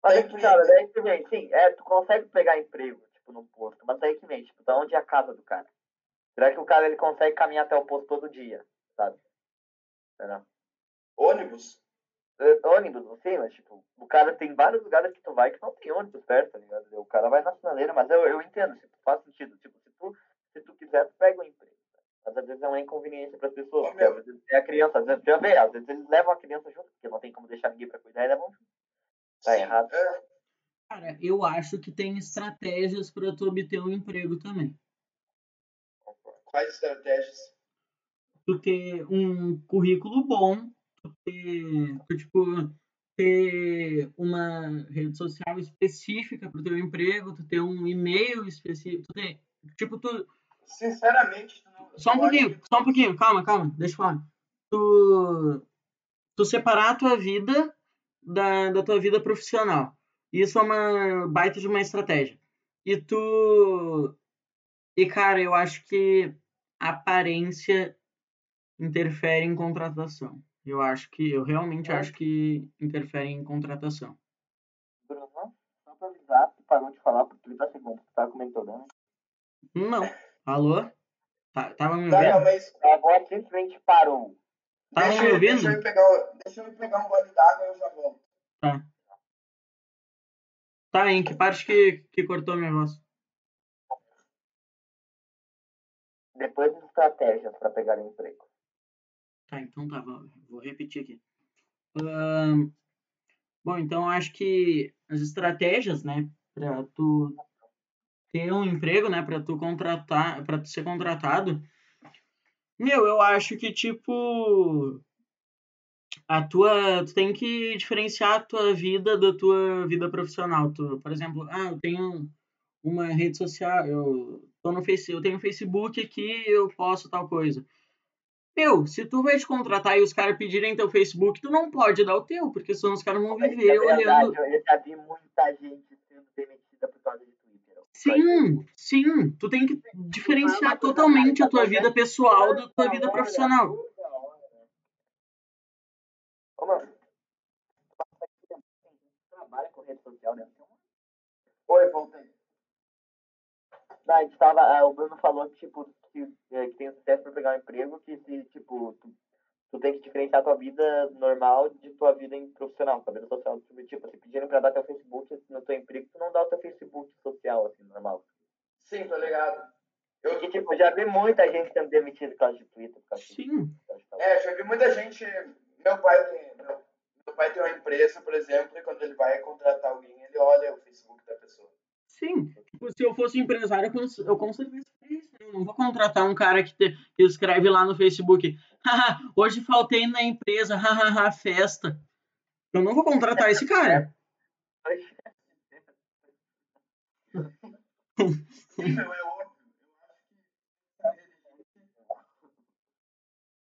Mas Tem é que, cara, daí que vem, sim, é, tu consegue pegar emprego, tipo, num posto, mas daí que vem, tipo, da onde é a casa do cara? Será que o cara, ele consegue caminhar até o posto todo dia, sabe? Entendeu? ônibus, É, Ônibus, sim, mas, tipo, o cara tem vários lugares que tu vai que não tem ônibus perto, tá ligado? O cara vai na sinaleira, mas eu, eu entendo, tipo, faz sentido, tipo, se tu, se tu quiser, tu pega um emprego. Mas às vezes é uma inconveniência para as pessoas, Ô, porque às vezes é a criança, às vezes, já vê, às vezes eles levam a criança junto, porque não tem como deixar ninguém para cuidar e levam junto. Tá Sim, errado. é, Cara, eu acho que tem estratégias para tu obter um emprego também. quais estratégias? Tu ter um currículo bom, tu ter, tu, tipo, ter uma rede social específica para o teu emprego, tu ter um e-mail específico, tu ter, tipo, tu, Sinceramente, não, só um pouquinho, só um pouquinho, calma, calma, deixa eu falar. Tu, tu separar a tua vida da, da tua vida profissional. Isso é uma baita de uma estratégia. E tu. E, cara, eu acho que aparência interfere em contratação. Eu acho que. Eu realmente acho que interfere em contratação. Bruno, só pra avisar, tu parou de falar por 30 segundos, tu tava comentando, né? Não. Alô? Tá, tava me Tá, não, ouvindo? mas A voz simplesmente parou. Tava deixa, me ouvindo? deixa eu pegar, deixa eu pegar um gole d'água e eu já volto. Tá. Tá, em que parte que, que cortou minha voz? Depois de estratégias para pegar emprego. Tá, então tá, vou, vou repetir aqui. Bom, então acho que as estratégias, né, para tu ter um emprego, né, para tu contratar, para tu ser contratado, Meu, eu acho que, tipo, a tua, tu tem que diferenciar a tua vida da tua vida profissional. Tu, por exemplo, ah, eu tenho uma rede social, eu tô no Face, eu tenho Facebook aqui, eu posto tal coisa. Meu, se tu vai te contratar e os caras pedirem teu Facebook, tu não pode dar o teu, porque senão os caras vão viver é verdade, olhando. Eu já vi muita gente sendo demitida por causa Twitter. Sim, sim. Tu tem que diferenciar totalmente a tua vida pessoal da tua vida profissional. Ô, mano, trabalha com rede social, né? Oi, voltei. Não, a gente tava, ah, o Bruno falou que, tipo, que, é, que tem sucesso pra pegar um emprego, que se, tipo, tu, tu tem que diferenciar tua vida normal de tua vida em profissional, tua vida social. Tipo, tipo, se pedirem pra dar teu Facebook no teu emprego, tu não dá o teu Facebook social, assim, normal. Sim, tô ligado. Eu, Porque, tipo, já vi muita gente sendo demitida por causa de Twitter, por causa Sim. de é, já vi muita gente. Meu pai tem. Meu, meu pai tem uma empresa, por exemplo, e quando ele vai contratar alguém, ele olha o Facebook da pessoa. Sim. Tipo, se eu fosse empresário, eu cons- eu com certeza isso. Eu não vou contratar um cara que, te- que escreve lá no Facebook. "Haha, hoje faltei na empresa, hahaha, festa. Eu não vou contratar esse cara. É.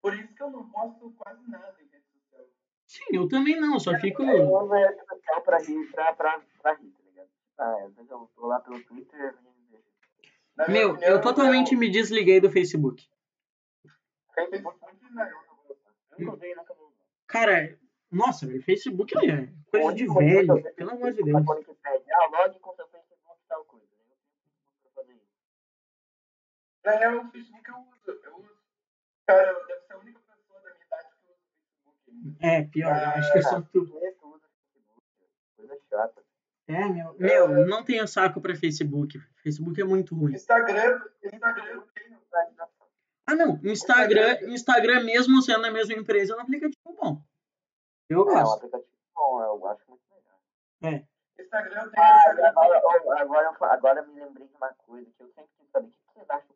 Por isso que eu não posto quase nada em rede social. Sim, eu também não, só fico. Eu uso a rede social pra rir, pra, pra, pra rir, tá ligado? Ah, às vezes eu tô lá pelo Twitter. Na minha Meu, opinião, eu totalmente eu- me desliguei do Facebook. Facebook, Facebook, não, eu não gosto. nunca usei, nunca vou usar. Cara, nossa, velho, Facebook é coisa de você velho, usa pelo amor de Deus. ah, logue com seu Facebook e tal coisa. Eu Facebook pra fazer isso. Na real, o Facebook eu uso. Eu uso. Cara, eu devo ser a única pessoa da minha idade que usa o Facebook. É, pior, eu acho que é só tu. Por que tu? Coisa chata. É, meu, meu, não tenho saco pra Facebook. Facebook é muito ruim. Instagram, Instagram. Ah, não, Instagram, Instagram mesmo sendo a mesma empresa, é um aplicativo bom. Eu É um gosto. aplicativo bom, eu acho muito melhor. É. Instagram eu tenho. Ah, Instagram agora, agora, agora eu me lembrei de uma coisa que eu sempre quis saber. O que vocês acham?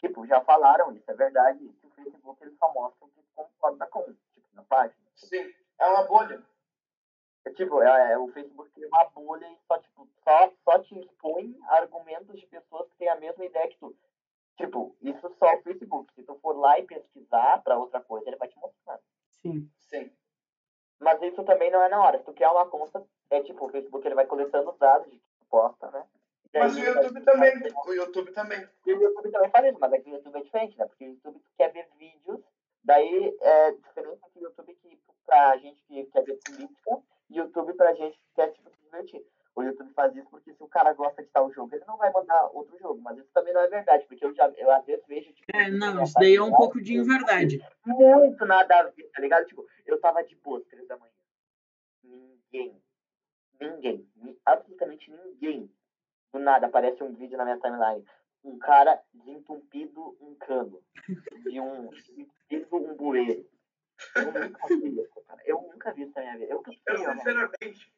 Tipo, já falaram isso, é verdade, que o Facebook ele só mostra o que concorda com, tipo, na página. Sim, é uma bolha. É, tipo, é, é, o Facebook tem uma bolha e só, tipo, só, só te expõe argumentos de pessoas que têm a mesma ideia que tu. Tipo, isso só o Facebook. Se tu for lá e pesquisar pra outra coisa, ele vai te mostrar. Sim. Sim. Mas isso também não é na hora. Se tu criar uma conta, é tipo, o Facebook ele vai coletando os dados de que tu posta, né? Mas o YouTube também. O YouTube também. E o YouTube também faz isso, mas aqui o YouTube é diferente, né? Porque o YouTube tu quer ver vídeos, daí é diferente do YouTube que pra gente que quer ver política YouTube pra gente que quer tipo, se divertir. O YouTube faz isso porque se o cara gosta de tal jogo, ele não vai mandar outro jogo. Mas isso também não é verdade, porque eu já eu às vezes vejo, tipo. É, não, isso daí é um pouco de inverdade. Muito nada a ver, tá ligado? Tipo, eu tava de boa às três da manhã. Ninguém. Ninguém. ni- Absolutamente ninguém. Do nada aparece um vídeo na minha timeline. Um cara desentupido um cano. De um. Desentupido um bueiro. Eu nunca vi isso, cara. Eu nunca vi isso na minha vida. Eu Eu, né? sinceramente,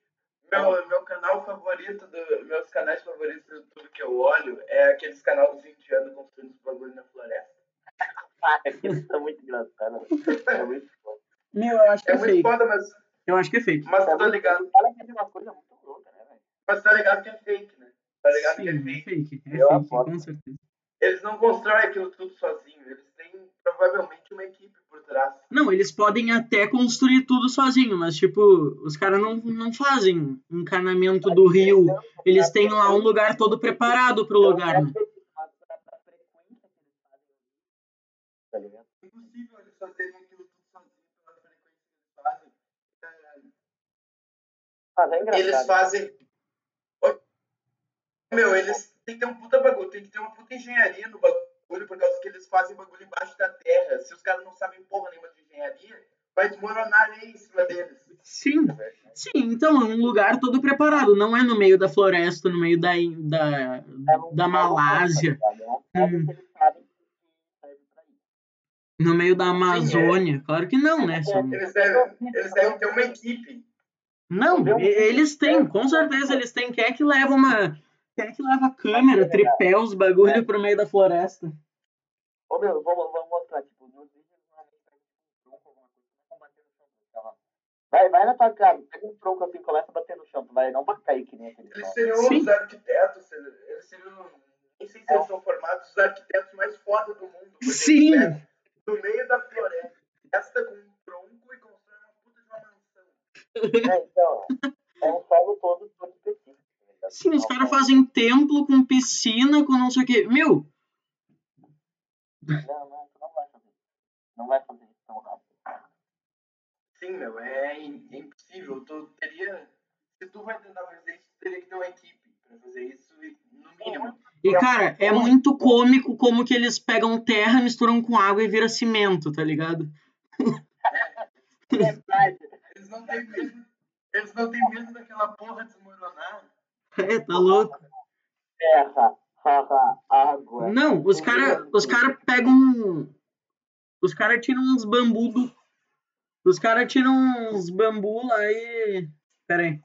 meu, meu canal favorito, do, meus canais favoritos do YouTube que eu olho é aqueles canais dos indianos construindo os bagulho na floresta. Eles são muito engraçados. É muito foda. Meu, eu acho que É é muito fake. foda, mas, Eu acho que é fake. mas É tá muito- ligado. Ela quer ver uma coisa muito louca, né, velho? Mas tá ligado que é fake, né? Tá ligado Sim, que é é fake. fake. É Eu fake, aposto. com certeza. Eles não constroem aquilo tudo sozinhos. Eles têm provavelmente uma equipe. Não, eles podem até construir tudo sozinho, mas tipo, os caras não, não fazem encanamento do rio. Eles têm lá um lugar todo preparado pro lugar, né? Tá ligado? É impossível eles fazerem aquilo tudo sozinhos pela frequência que eles fazem. É, Mas é Meu, eles têm que ter um puta bagulho, tem que ter uma puta engenharia no bagulho, por causa que eles fazem bagulho embaixo da terra. Se os caras não sabem porra nenhuma de engenharia, vai desmoronar areia em cima deles. Sim, sim, então é um lugar todo preparado, não é no meio da floresta, no meio da, da, É da Malásia, É Hum. no meio da Amazônia. Claro que não, né? São... Eles devem, eles devem ter uma equipe. Não, eles têm, com certeza eles têm. Quem é que leva uma. Quem é que leva câmera, é. tripé, os bagulho é. pro meio da floresta? Ô meu, vamos, vamos mostrar, tipo, nos vídeos normalmente tronco, alguma coisa, começa bater no chão, Vai, vai na tua cara, pega um tronco assim, começa a bater no chão, tu vai não pra cair que nem aquele. Eles seriam Sim. os arquitetos, eles seriam. Nem sei se eles é. são formados, os arquitetos mais foda do mundo. Sim! No meio da floresta, festa com um tronco e constrói uma puta de uma mansão. É, então, é um solo todo, todo específico tá? Sim, os caras fazem templo com piscina, com não sei o quê. Meu, Não, não, tu não vai fazer isso. Não vai fazer isso tão rápido. Sim, meu, é, é impossível. Tu teria. Se tu vai tentar fazer isso, tu teria que ter uma equipe pra fazer isso, e, no mínimo. e cara, é muito cômico como que eles pegam terra, misturam com água e vira cimento, tá ligado? Verdade. Eles não têm medo. Eles não têm medo daquela porra desmoronar. É, tá louco? Terra, água. Não, os cara, os cara pegam. Os caras tiram uns bambu do. Os caras tiram uns bambu lá e. Pera aí.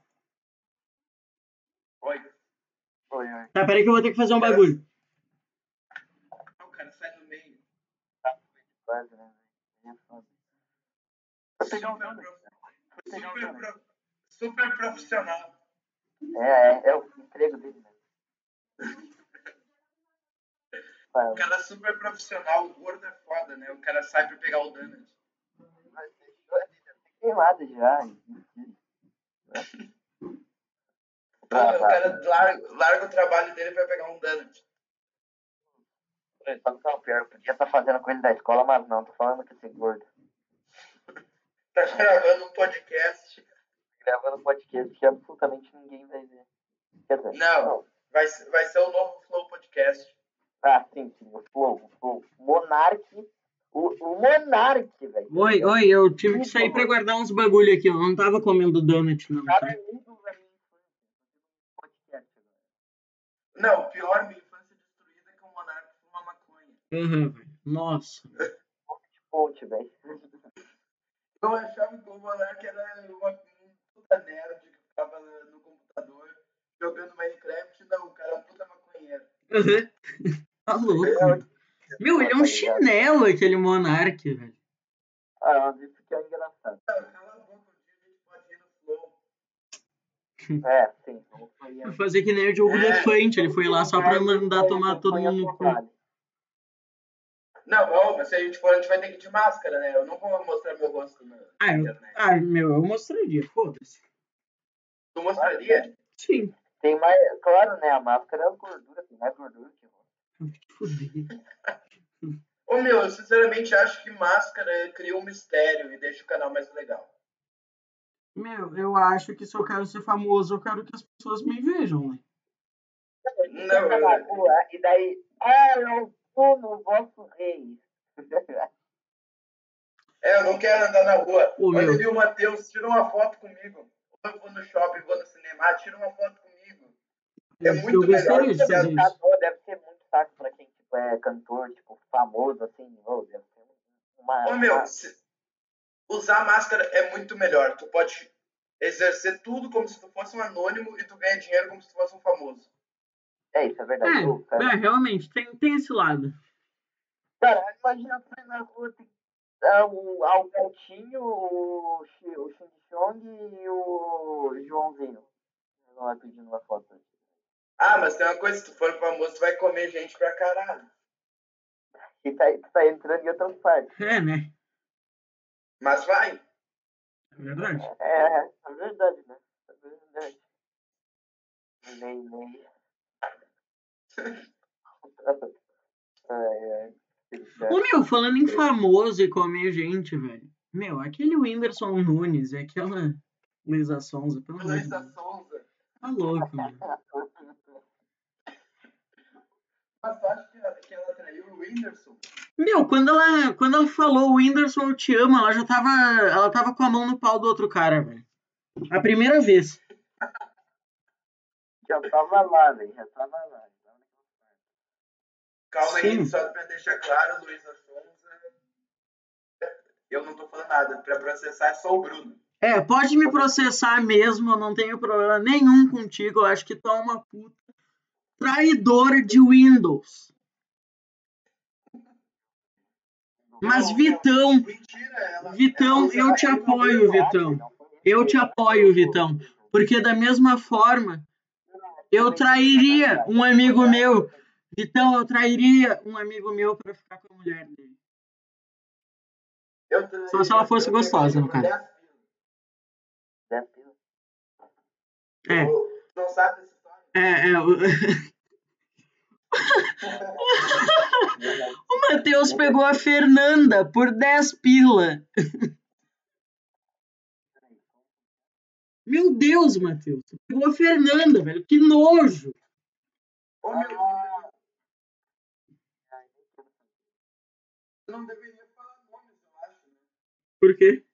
Oi. Oi, oi. Tá, pera aí que eu vou ter que fazer um bagulho. O cara sai no meio. Quase, né? Super, prof- super, pro- super profissional. É, é, é o emprego dele, né? O cara super profissional, o gordo é foda, né? O cara sai pra pegar o donut. mas deixou já queimado já. O cara larga, larga o trabalho dele pra pegar um donut. Sabe o que é o pior? Eu podia estar fazendo coisa da escola, mas não, tô falando que esse gordo. Tá gravando um podcast. Gravando podcast que absolutamente ninguém vai ver. Quer dizer, Não. Vai, ser- vai ser o novo Flow Podcast. Ah, sim, sim, o Flow, o Flow. Monark, o, o Monark, velho. Oi, oi, eu tive que sair pra guardar uns bagulho aqui. Eu não tava comendo donut, não. Cara, Tá? Não, pior, minha infância destruída é que o Monarca fuma maconha. Velho. Nossa. Ponte, velho. Eu achava que o Monarca era uma um puta nerd que ficava no computador jogando Minecraft. Não, o cara é um puta maconheiro. Aham. Tá louco. Meu, ele é um chinelo, aquele monarque, velho. Ah, mas isso que é engraçado. É, sim. Fazer Vou fazer que nem o Diogo É. Defante. Ele foi lá só pra mandar tomar todo mundo no cu. Não, mas se a gente for, a gente vai ter que ir de máscara, né? Eu não vou mostrar meu rosto na Ah, eu, internet. ah, meu, eu mostraria, foda-se. Tu mostraria? Sim. Tem mais, claro, né? A máscara é gordura, tem mais gordura que fuder. Ô meu, eu sinceramente acho que máscara cria um mistério e deixa o canal mais legal. Meu, eu acho que se eu quero ser famoso, eu quero que as pessoas me vejam, né? Não, na eu- rua, e daí, ah, eu sou no vosso rei. É, eu não quero andar na rua. Ô, Olha meu. ali o Matheus, tira uma foto comigo. Ou eu vou no shopping, vou no cinema, ah, tira uma foto comigo. É muito eu melhor isso. Cantor deve ser muito saco pra quem tipo, é cantor, tipo, famoso, assim, ô, deve ser uma. Ô meu, usar máscara é muito melhor. Tu pode exercer tudo como se tu fosse um anônimo e tu ganha dinheiro como se tu fosse um famoso. É, isso é verdade. É, é, realmente, tem, tem esse lado. cara, imagina tu ir na rua, tem ah, o Albertinho, o, o Xing Chong e o Joãozinho. Não vai pedindo uma foto. Ah, mas tem uma coisa, se tu for famoso, tu vai comer gente pra caralho. E tá, tu tá entrando em outras partes. É, né? Mas vai. É verdade. É, é verdade, né? É verdade. Nem, nem. ai, ai. Ô, meu, falando em famoso e comer gente, velho. Meu, aquele Whindersson Nunes e aquela Luísa Sonza, pelo amor de Luísa Deus. Sonza. Tá louco, meu. Mas tu acha que ela, que ela traiu o Whindersson? Meu, quando ela, quando ela falou Whindersson, eu te amo, ela já tava. Ela tava com a mão no pau do outro cara, velho. A primeira vez. Já tava lá, velho. Já tava lá. Calma Sim. aí, só pra deixar claro, Luísa Sonza. Eu não tô falando nada. Pra processar é só o Bruno. É, pode me processar mesmo, eu não tenho problema nenhum contigo. Eu acho que tu é uma puta traidora de Windows. Mas, Vitão. Vitão, eu te apoio, Vitão. Eu te apoio, Vitão. Porque da mesma forma, eu trairia um amigo meu. Vitão, eu trairia um amigo meu pra ficar com a mulher dele. Só se ela fosse gostosa, no caso. 10 pila. Dez pila. É, não sabe dessa história? é, é. O Matheus pegou a Fernanda por 10 pila. Meu Deus, Matheus. Pegou a Fernanda, velho. Que nojo. Ô, meu, tu não deveria falar nomes, eu acho, né? Por quê?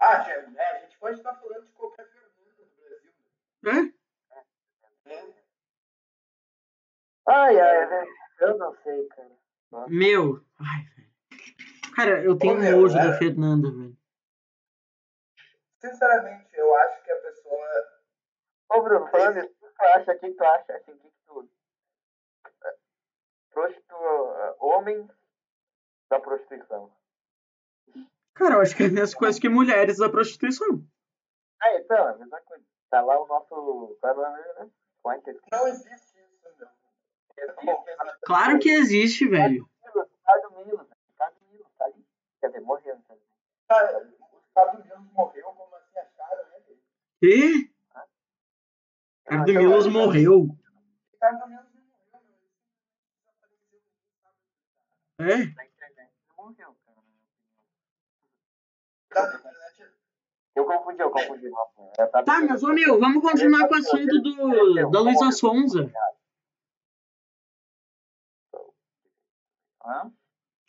Ah, gente, é, a gente pode estar falando de qualquer Fernanda no Brasil. É? né? Ai, ai, velho. Eu não sei, cara. Meu. Ai, velho. Cara, eu tenho Ô, meu, nojo é. da Fernanda, velho. Sinceramente, eu acho que a pessoa. Ô, Bruno, falando isso, o que tu acha? O que tu acha? Assim, o que que tu... Prostitu... Homens da prostituição. Cara, eu acho que é a mesma coisa que mulheres da prostituição. Ah, então, é a mesma coisa. Tá lá o nosso... É nome, né? Como é é? Não existe isso, meu. Claro que existe, velho. Ricardo Milo, né? Ricardo Milo, tá ali. Quer dizer, morreu, né? Cara, o Estado Unidos morreu, como assim acharam, né? E? Ricardo Milos morreu. Ricardo Unidos não morreu, meu. Ele desapareceu. É? Na internet não morreu, cara. na minha opinião. Tá, na internet, Eu confundi, eu confundi. é, tá Tá, mas ô meu, vamos continuar com o assunto do, da Luísa Sonza.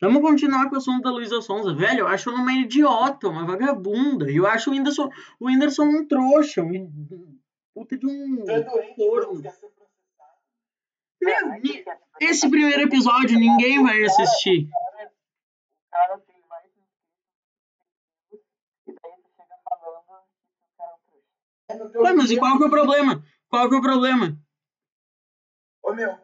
Vamos continuar com o assunto da Luísa Sonza. Velho, eu acho ela uma idiota, uma vagabunda. E eu acho o Whindersson, o Whindersson um trouxa, um puta de um. Tu é corno. meu, esse primeiro episódio ninguém vai assistir. O cara tem mais inscritos e daí você chega falando que o cara é um trouxa. É no teu Ué, mas e qual que é o problema? Qual que é o problema? Ô, meu.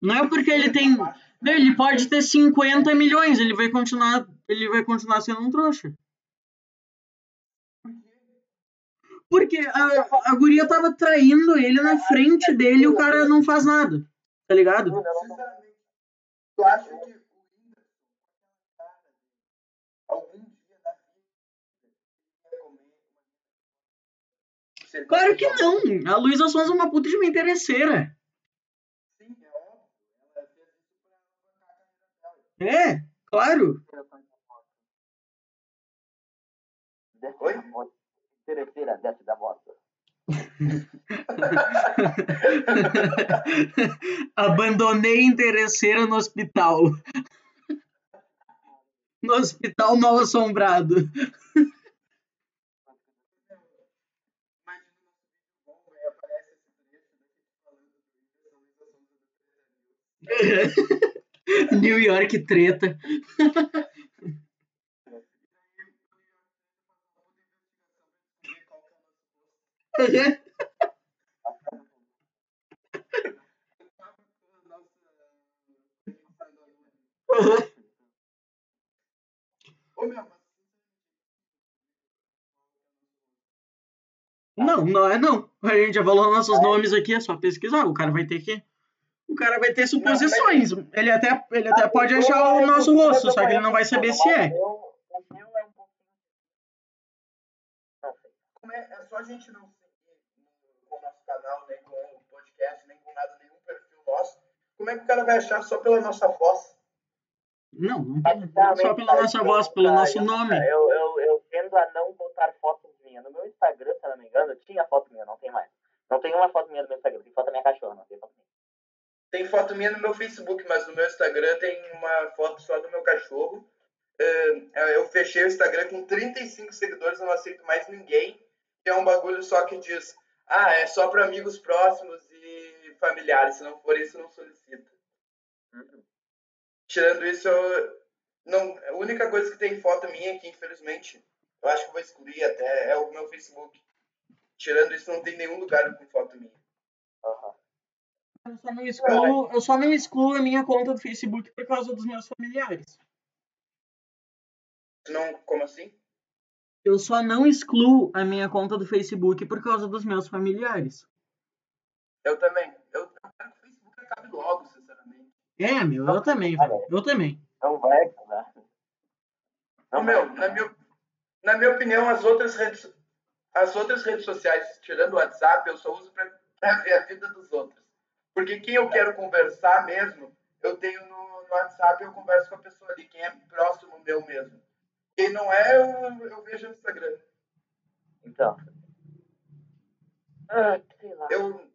Não é porque ele tem. Não, ele pode ter 50 milhões, ele vai continuar. Ele vai continuar sendo um trouxa. Porque a, a guria tava traindo ele na frente dele e o cara não faz nada. Tá ligado? Tu acha que o Whindersson, cara, algum dia da vida, ele ia comer cerveja? Claro que não. A Luísa Sonza é uma puta de uma interesseira. Sim, é óbvio. Ela fez isso pra bancar a carreira dela. É, claro. Oi? Terceira, desce da moto. Abandonei interesseira no hospital. No hospital mal assombrado. Imagina o nosso vídeo bom, aí aparece esse trecho daqui falando do Whindersson, Luísa Sonza do 3 mil. New York treta. Não, não é não. A gente já falou nossos nomes aqui, é só pesquisar. O cara vai ter que. O cara vai ter suposições. Ele até, ele até pode achar o nosso rosto, só que ele não vai saber se é. O meu é um é, é só a gente não seguir com o nosso canal, nem com o podcast, nem com nada, nenhum perfil nosso, como é que o cara vai achar só pela nossa voz? Não, não só pela nossa voz, pelo nosso nome. Eu, eu, eu tendo a não botar fotos minhas. No meu Instagram, se eu não me engano, tinha foto minha, não tem mais. Não tem uma foto minha no meu Instagram, tem foto da minha cachorra, não tem foto minha. Tem foto minha no meu Facebook, mas no meu Instagram tem uma foto só do meu cachorro. Eu fechei o Instagram com 35 seguidores, eu não aceito mais ninguém. É um bagulho só que diz, ah, é só para amigos próximos e familiares. Se não for isso, não solicita. Tirando isso, eu não, a única coisa que tem foto minha aqui, infelizmente, eu acho que vou excluir até, é o meu Facebook. Tirando isso, não tem nenhum lugar com foto minha. Aham. Eu só, não excluo, eu só não excluo a minha conta do Facebook por causa dos meus familiares. Não, como assim? Eu só não excluo a minha conta do Facebook por causa dos meus familiares. Eu também. Eu, eu quero que o Facebook acabe logo, sinceramente. É, meu, eu também, velho. Eu também. Não vai acabar. Não, meu, na minha, na minha opinião, as outras redes, as outras redes sociais, tirando o WhatsApp, eu só uso pra, pra ver a vida dos outros. Porque quem eu quero conversar mesmo, eu tenho no, no WhatsApp, eu converso com a pessoa ali, quem é próximo meu mesmo. Quem não é, eu, eu vejo no Instagram. Então. Ah, sei lá. Eu.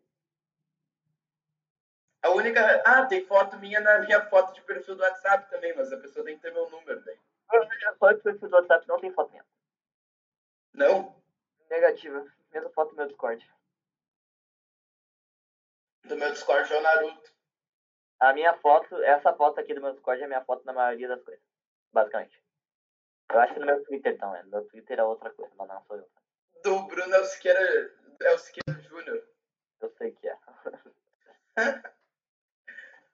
A única. Ah, tem foto minha na minha foto de perfil do WhatsApp também, mas a pessoa tem que ter meu número daí. Só que o perfil do WhatsApp não tem foto minha. Não? Negativa. Mesma foto do meu Discord. Do meu Discord é o Naruto. A minha foto, essa foto aqui do meu Discord é a minha foto na maioria das coisas. Basicamente. Eu acho que no meu Twitter também. No meu Twitter é outra coisa, mas não sou eu. Do Bruno é o Siqueira, é o Siqueira Júnior. Eu sei que é.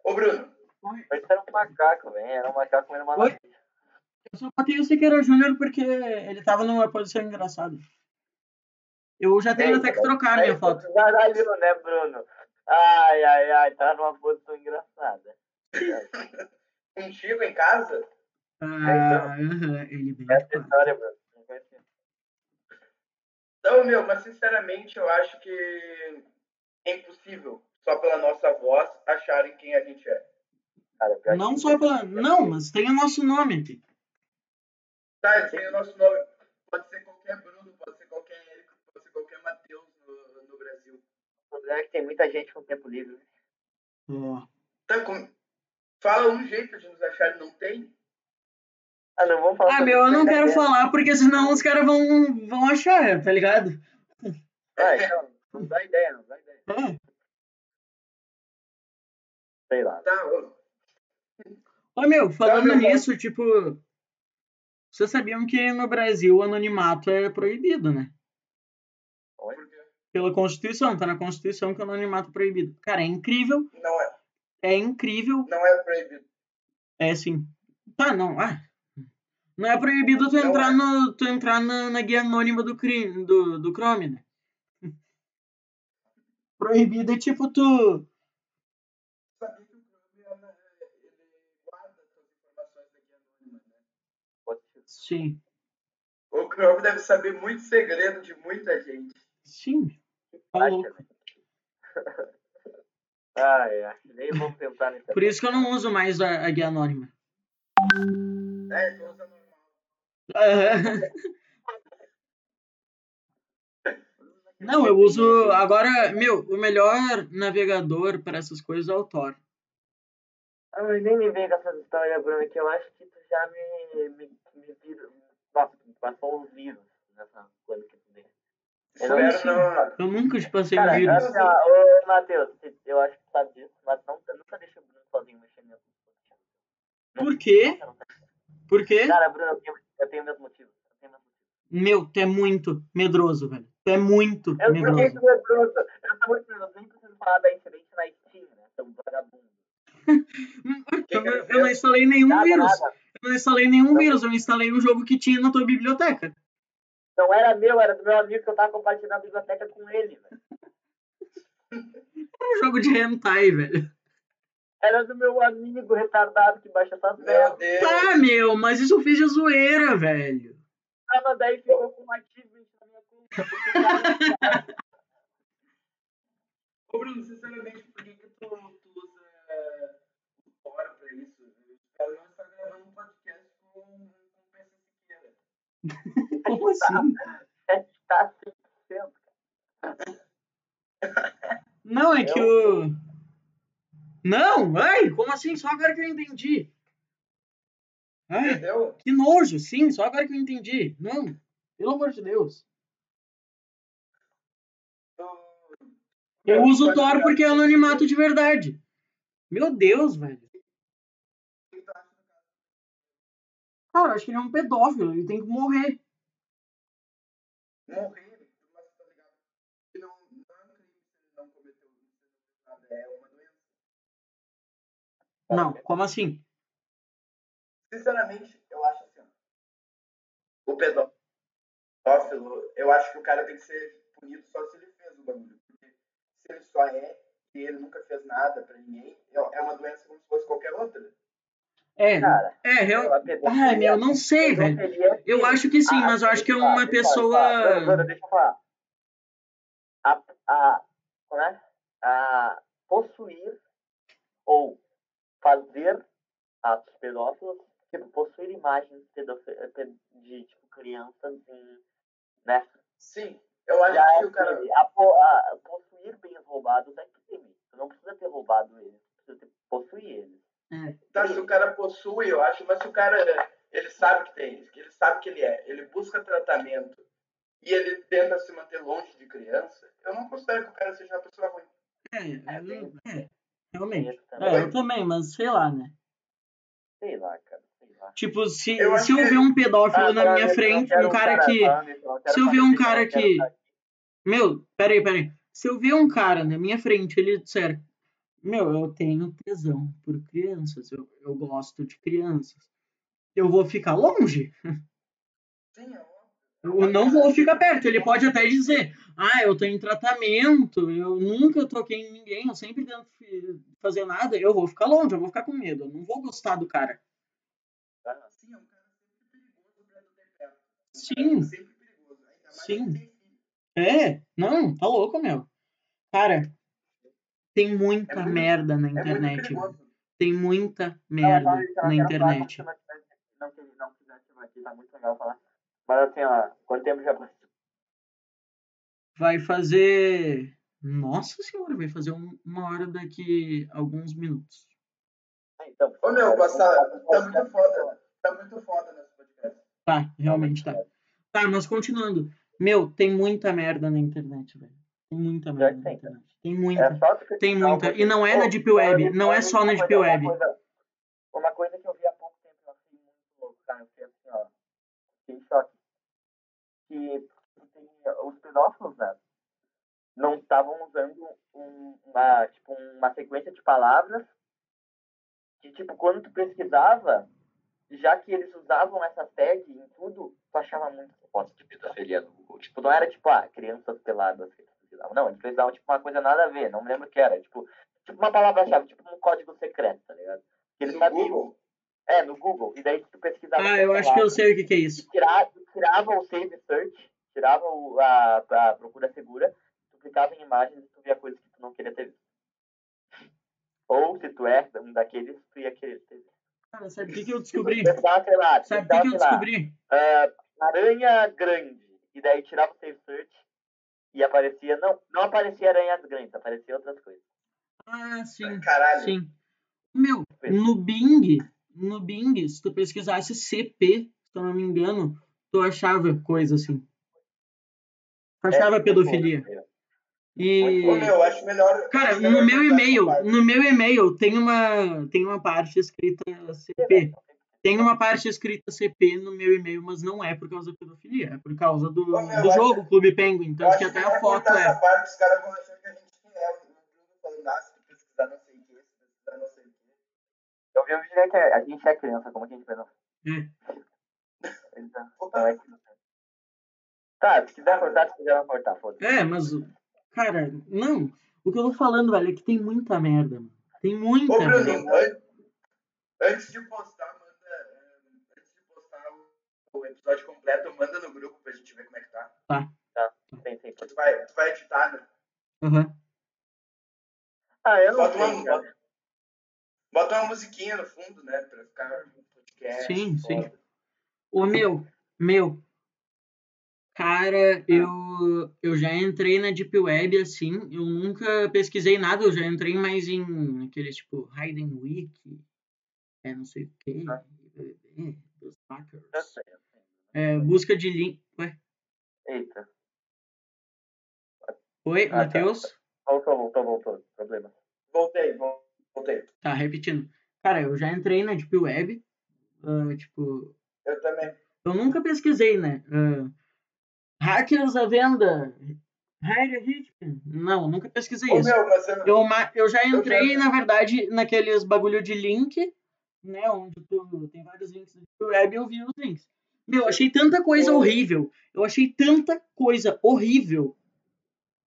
Ô, Bruno. Mas era um macaco, velho. Era um macaco comendo uma Oi? Eu só botei o Siqueira Júnior porque ele tava numa posição engraçada. Eu já tenho Ei, até que trocar a minha Aí, foto. Caralho, né, Bruno? Ai, ai, ai. Tá numa posição engraçada. Contigo em casa? Ah, aham, ele bem. Essa história, Bruno. Não conhecia. Não, meu, mas sinceramente eu acho que é impossível, só pela nossa voz, acharem quem a gente é. Cara, Não só pela. Não, mas tem o nosso nome aqui. Tá, têm o nosso nome. Pode ser qualquer Bruno, pode ser qualquer Érico, pode ser qualquer Matheus no, no Brasil. O problema é que tem muita gente com tempo livre. Ó. Tá, com... Fala um jeito de nos acharem, não tem? Ah, não vamos falar Ah, meu, eu não quero ainda. falar porque senão os caras vão, vão achar, tá ligado? Ah, então, não dá ideia, não dá ideia. É. Sei lá. Tá, ô, Ô, meu, falando meu, nisso, tipo. Vocês sabiam que no Brasil o anonimato é proibido, né? Oi? Pela Constituição, tá na Constituição que o anonimato é proibido. Cara, é incrível, Não é, é incrível, não é proibido. é sim. Tá, não, ah. Não é proibido tu Não entrar, é. no, tu entrar na, na guia anônima do, crime, do, do Chrome, né? Proibido é tipo tu. Sabia que o Chrome ele guarda suas informações daqui anônima, né? Sim. O Chrome deve saber muito segredo de muita gente. Sim. Tá louco. Né? Ai, ai. Nem vamos tentar nesse Por isso que eu não uso mais a, a guia anônima. É, tu usa normal. Não, eu uso. Agora, meu, o melhor navegador para essas coisas é o Tor. Ai, nem me vem com essas histórias, Bruno, que eu acho que tu já me, me, me. Nossa, me passou uns vírus nessa coisa que. Eu não- não. Eu nunca te passei um vírus. assim, ó, ô, Matheus, eu acho que sabe disso, mas não, nunca deixa o Bruno sozinho mexendo nesse Por quê? Por quê? Cara, Bruno, eu tenho, eu tenho meus motivos. Eu. Meu, tu é muito medroso, velho. Tu é muito Eu, medroso. tu é medroso? Eu sou muito medroso, nem preciso falar da incidente na Steam, né? Seu vagabundo. Eu, não- eu não instalei nenhum Nada, vírus. nada. Eu não instalei nenhum vírus. Eu instalei um jogo que tinha na tua biblioteca. Não era meu, era do meu amigo que eu tava compartilhando a biblioteca com ele, velho. Era um jogo de hentai, velho. Era do meu amigo retardado que baixa essas. Deus. Tá, meu, mas isso eu fiz de zoeira, velho. Ah, mas daí ficou com um achievement na minha conta. Ô, Bruno, sinceramente, por que tu, tu usa é, o Tor pra isso? Eu espero não estar gravando um podcast com, com o PC Siqueira. Como assim? É, tá 100%. Não, é que o. Não, ai, como assim? Só agora que eu entendi. Ai, Entendeu? que nojo, sim, só agora que eu entendi. Não, pelo amor de Deus. Eu uso o jogar- porque é anonimato de verdade. Meu Deus, velho. Cara, eu acho que ele é um pedófilo, ele tem que morrer. Morrer, mas tá ligado? Não, não é um crime se ele não cometeu fez nada, é uma doença. Não, como assim? Sinceramente, eu acho assim, ó. O pedó... pedófilo, eu acho que o cara tem que ser punido só se ele fez o bagulho. Porque se ele só é e ele nunca fez nada pra ninguém, é uma doença como se fosse qualquer outra. É, Cara, é, eu. Ai, meu, não sei, velho. Eu acho que sim, Ah, mas eu acho que é uma pessoa. deixa eu falar. Deixa eu falar. A, a, como é? a possuir ou fazer atos pedófilos, tipo, possuir imagens de tipo, crianças em, né? Sim, eu acho Já que é o cara. A, a- possuir bens roubados é crime. Tu não precisa ter roubado eles, precisa ter, possuir eles. É, Tá, se o cara possui, eu acho, mas se o cara ele sabe que tem, que ele sabe que ele é, ele busca tratamento e ele tenta se manter longe de criança, eu não considero que o cara seja uma pessoa ruim. é, É, eu- tem- é, realmente. também. É, eu também, mas sei lá, né? Sei lá, cara, sei lá. Tipo, se, Eu se eu que- ver um pedófilo Ah, na minha eu frente, um cara que. isso, não quero se eu ver um isso, cara que-. Meu, peraí, peraí. Se eu ver um cara na minha frente, ele disser, meu, eu tenho tesão por crianças, eu, eu gosto de crianças. Eu vou ficar longe. Sim, é Eu não vou ficar perto. Ele pode até dizer, ah, eu tô em tratamento, eu nunca toquei em ninguém, eu sempre tento fazer nada. Eu vou ficar longe, eu vou ficar com medo. Eu não vou gostar do cara. Sim, é um cara sempre perigoso pra tu ter perto. Um Sim. sempre perigoso. É, não, tá louco, meu. Cara, tem muita É muito- merda na É internet. Tem muita merda não, na quero falar, internet. Não, não, aqui, tá muito legal falar. Mas assim, ó, quanto tempo já passou? Vai fazer. Nossa senhora, vai fazer um- uma hora daqui alguns minutos. Então, Ô meu, passar, tá muito foda. Tá muito foda nesse podcast. Tá, realmente tá. Tá, mas continuando. Meu, tem muita merda na internet, velho. Tem muita merda na internet. Tem É muita. tu Tem muita. E não é na. Deep Web. Não é só na Deep uma Web. Uma coisa que eu vi há pouco tempo, eu achei muito louco, cara. Eu fiquei assim, ó. Fiquei em choque. Que tem, os pedófilos, né? Não estavam usando um- uma, tipo, uma sequência de palavras que, tipo, quando tu pesquisava, já que eles usavam essa tag em tudo, tu achava muito foto de pedofilia no Google. Tipo, não era tipo, ah, crianças peladas que. Não, eles pesquisavam tipo uma coisa nada a ver, não me lembro o que era. Tipo, tipo uma palavra-chave, tipo um código secreto, tá ligado? Que eles No sabiam. Google? É, no Google. E daí tu pesquisava. Ah, eu acho que eu sei o que, que é isso. Tirava, tirava o save search, tirava o, a, a procura segura, tu clicava em imagens e tu via coisas que tu não queria ter visto. Ou se tu é um daqueles, tu ia querer ter visto. Cara, sabe o que, que eu descobri? Lá, Sabe o que, que eu descobri? ah, aranha grande. E daí tirava o save search e aparecia. Não, não aparecia aranhas grandes, aparecia outras coisas. Ah, sim. Caralho. Sim. Meu, no Bing, no Bing, se tu pesquisasse CP, se eu não me engano, tu achava coisa assim. Tu achava É, pedofilia. muito E. Ô meu, eu acho melhor. Cara, acho melhor no meu e-mail, no meu e-mail tem uma, tem uma parte escrita CP. Tem uma parte escrita CP no meu e-mail, mas não é por causa da pedofilia, é por causa do, Ô, meu, do jogo Clube Penguin. Tanto acho que até melhor a foto é. essa parte, os caras vão achar que a gente é o falando, ah, se pesquisar não sei o que, se pesquisar não sei o que. Eu vi um vídeo que a gente é criança, como que a gente vai não? É. Então, não é. Tá, se quiser cortar, se quiser não cortar, foda-se. É, mas, cara, não. O que eu tô falando, velho, é que tem muita merda, mano. Tem muita Ô merda. Bruno, an- antes de postar, o, o episódio completo, manda no grupo pra gente ver como é que tá. Tem, tem. Tu vai, tu vai editar, né? Aham. Ah, eu não Bota sei, uma, bota, bota uma musiquinha no fundo, né? Pra ficar um podcast. Sim, sim. foda. Ô, meu, meu. Cara, eu, eu já entrei na Deep Web assim, eu nunca pesquisei nada, eu já entrei mais em aqueles tipo Hidden Wiki, é não sei o que, Eu sei, eu sei. É, busca de link. Ué, Eita. oi, Ah, tá. Matheus? Voltou, voltou, voltou. Problema. Voltei, vol- voltei. Tá, repetindo. Cara, eu já entrei na Deep Web, ah, tipo, Eu também. eu nunca pesquisei, né? Ah, hackers à venda, Hire Hitman. Não, nunca pesquisei Ô isso. meu, eu, Eu, eu já Eu entrei, já- na verdade, naqueles bagulho de link, né? Onde tu tem vários links do web e eu vi os links. Meu, eu achei tanta coisa horrível. Eu achei tanta coisa horrível.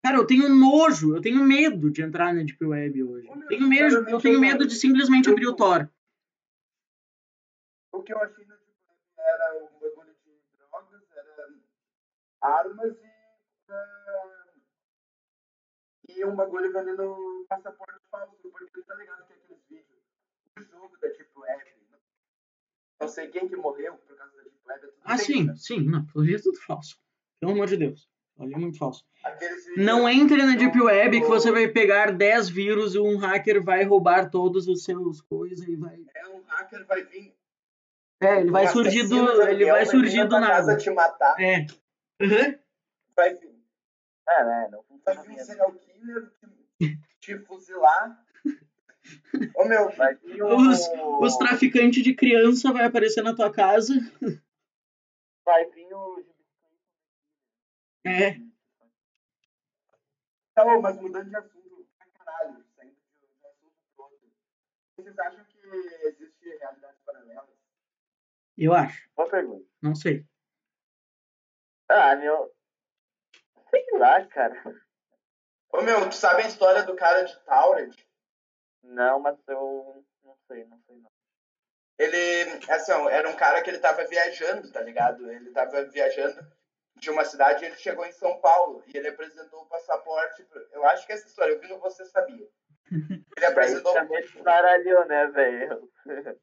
Cara, eu tenho nojo, eu tenho medo de entrar na Deep Web hoje. Ô, meu, Tenho medo, eu tenho medo de simplesmente eu- abrir o Tor. O que eu achei no Deep Web era um bagulho de drogas, era armas e. ah, e um bagulho vendendo passaporte falso, porque tá ligado que do jogo da Deep Web, não sei quem que morreu por causa da Deep Web, é tudo Ah, fake, sim, né? sim, não, é tudo falso. Pelo amor de Deus. Aquilo ali é muito falso. Não entre na Deep Web que você vai pegar 10 vírus e um hacker vai roubar todos os seus coisas e vai. É, um hacker vai vir. É, ele vai um surgir do. Ele vai vir surgir do nada. te matar. É. Uhum. Vai vir, É, né? Não vai vir um serial killer te, te fuzilar. Ô meu, Vai vir um- Os, os traficantes de criança vai aparecer na tua casa. Vai vir o. É. Não, mas mudando de assunto, pra caralho, saindo de um assunto pro outro. Vocês acham que existe realidades paralelas? Eu acho. Boa pergunta. Não sei. Ah, meu. Sei lá, cara. Ô meu, tu sabe a história do cara de Tauret? Não, mas eu não sei, não sei não. Ele, assim, ó, era um cara que ele tava viajando, tá ligado? Ele tava viajando de uma cidade e ele chegou em São Paulo e ele apresentou o passaporte. pro- Eu acho que essa história, eu vi no Você Sabia. Ele apresentou. Também desbaralhou, né, velho?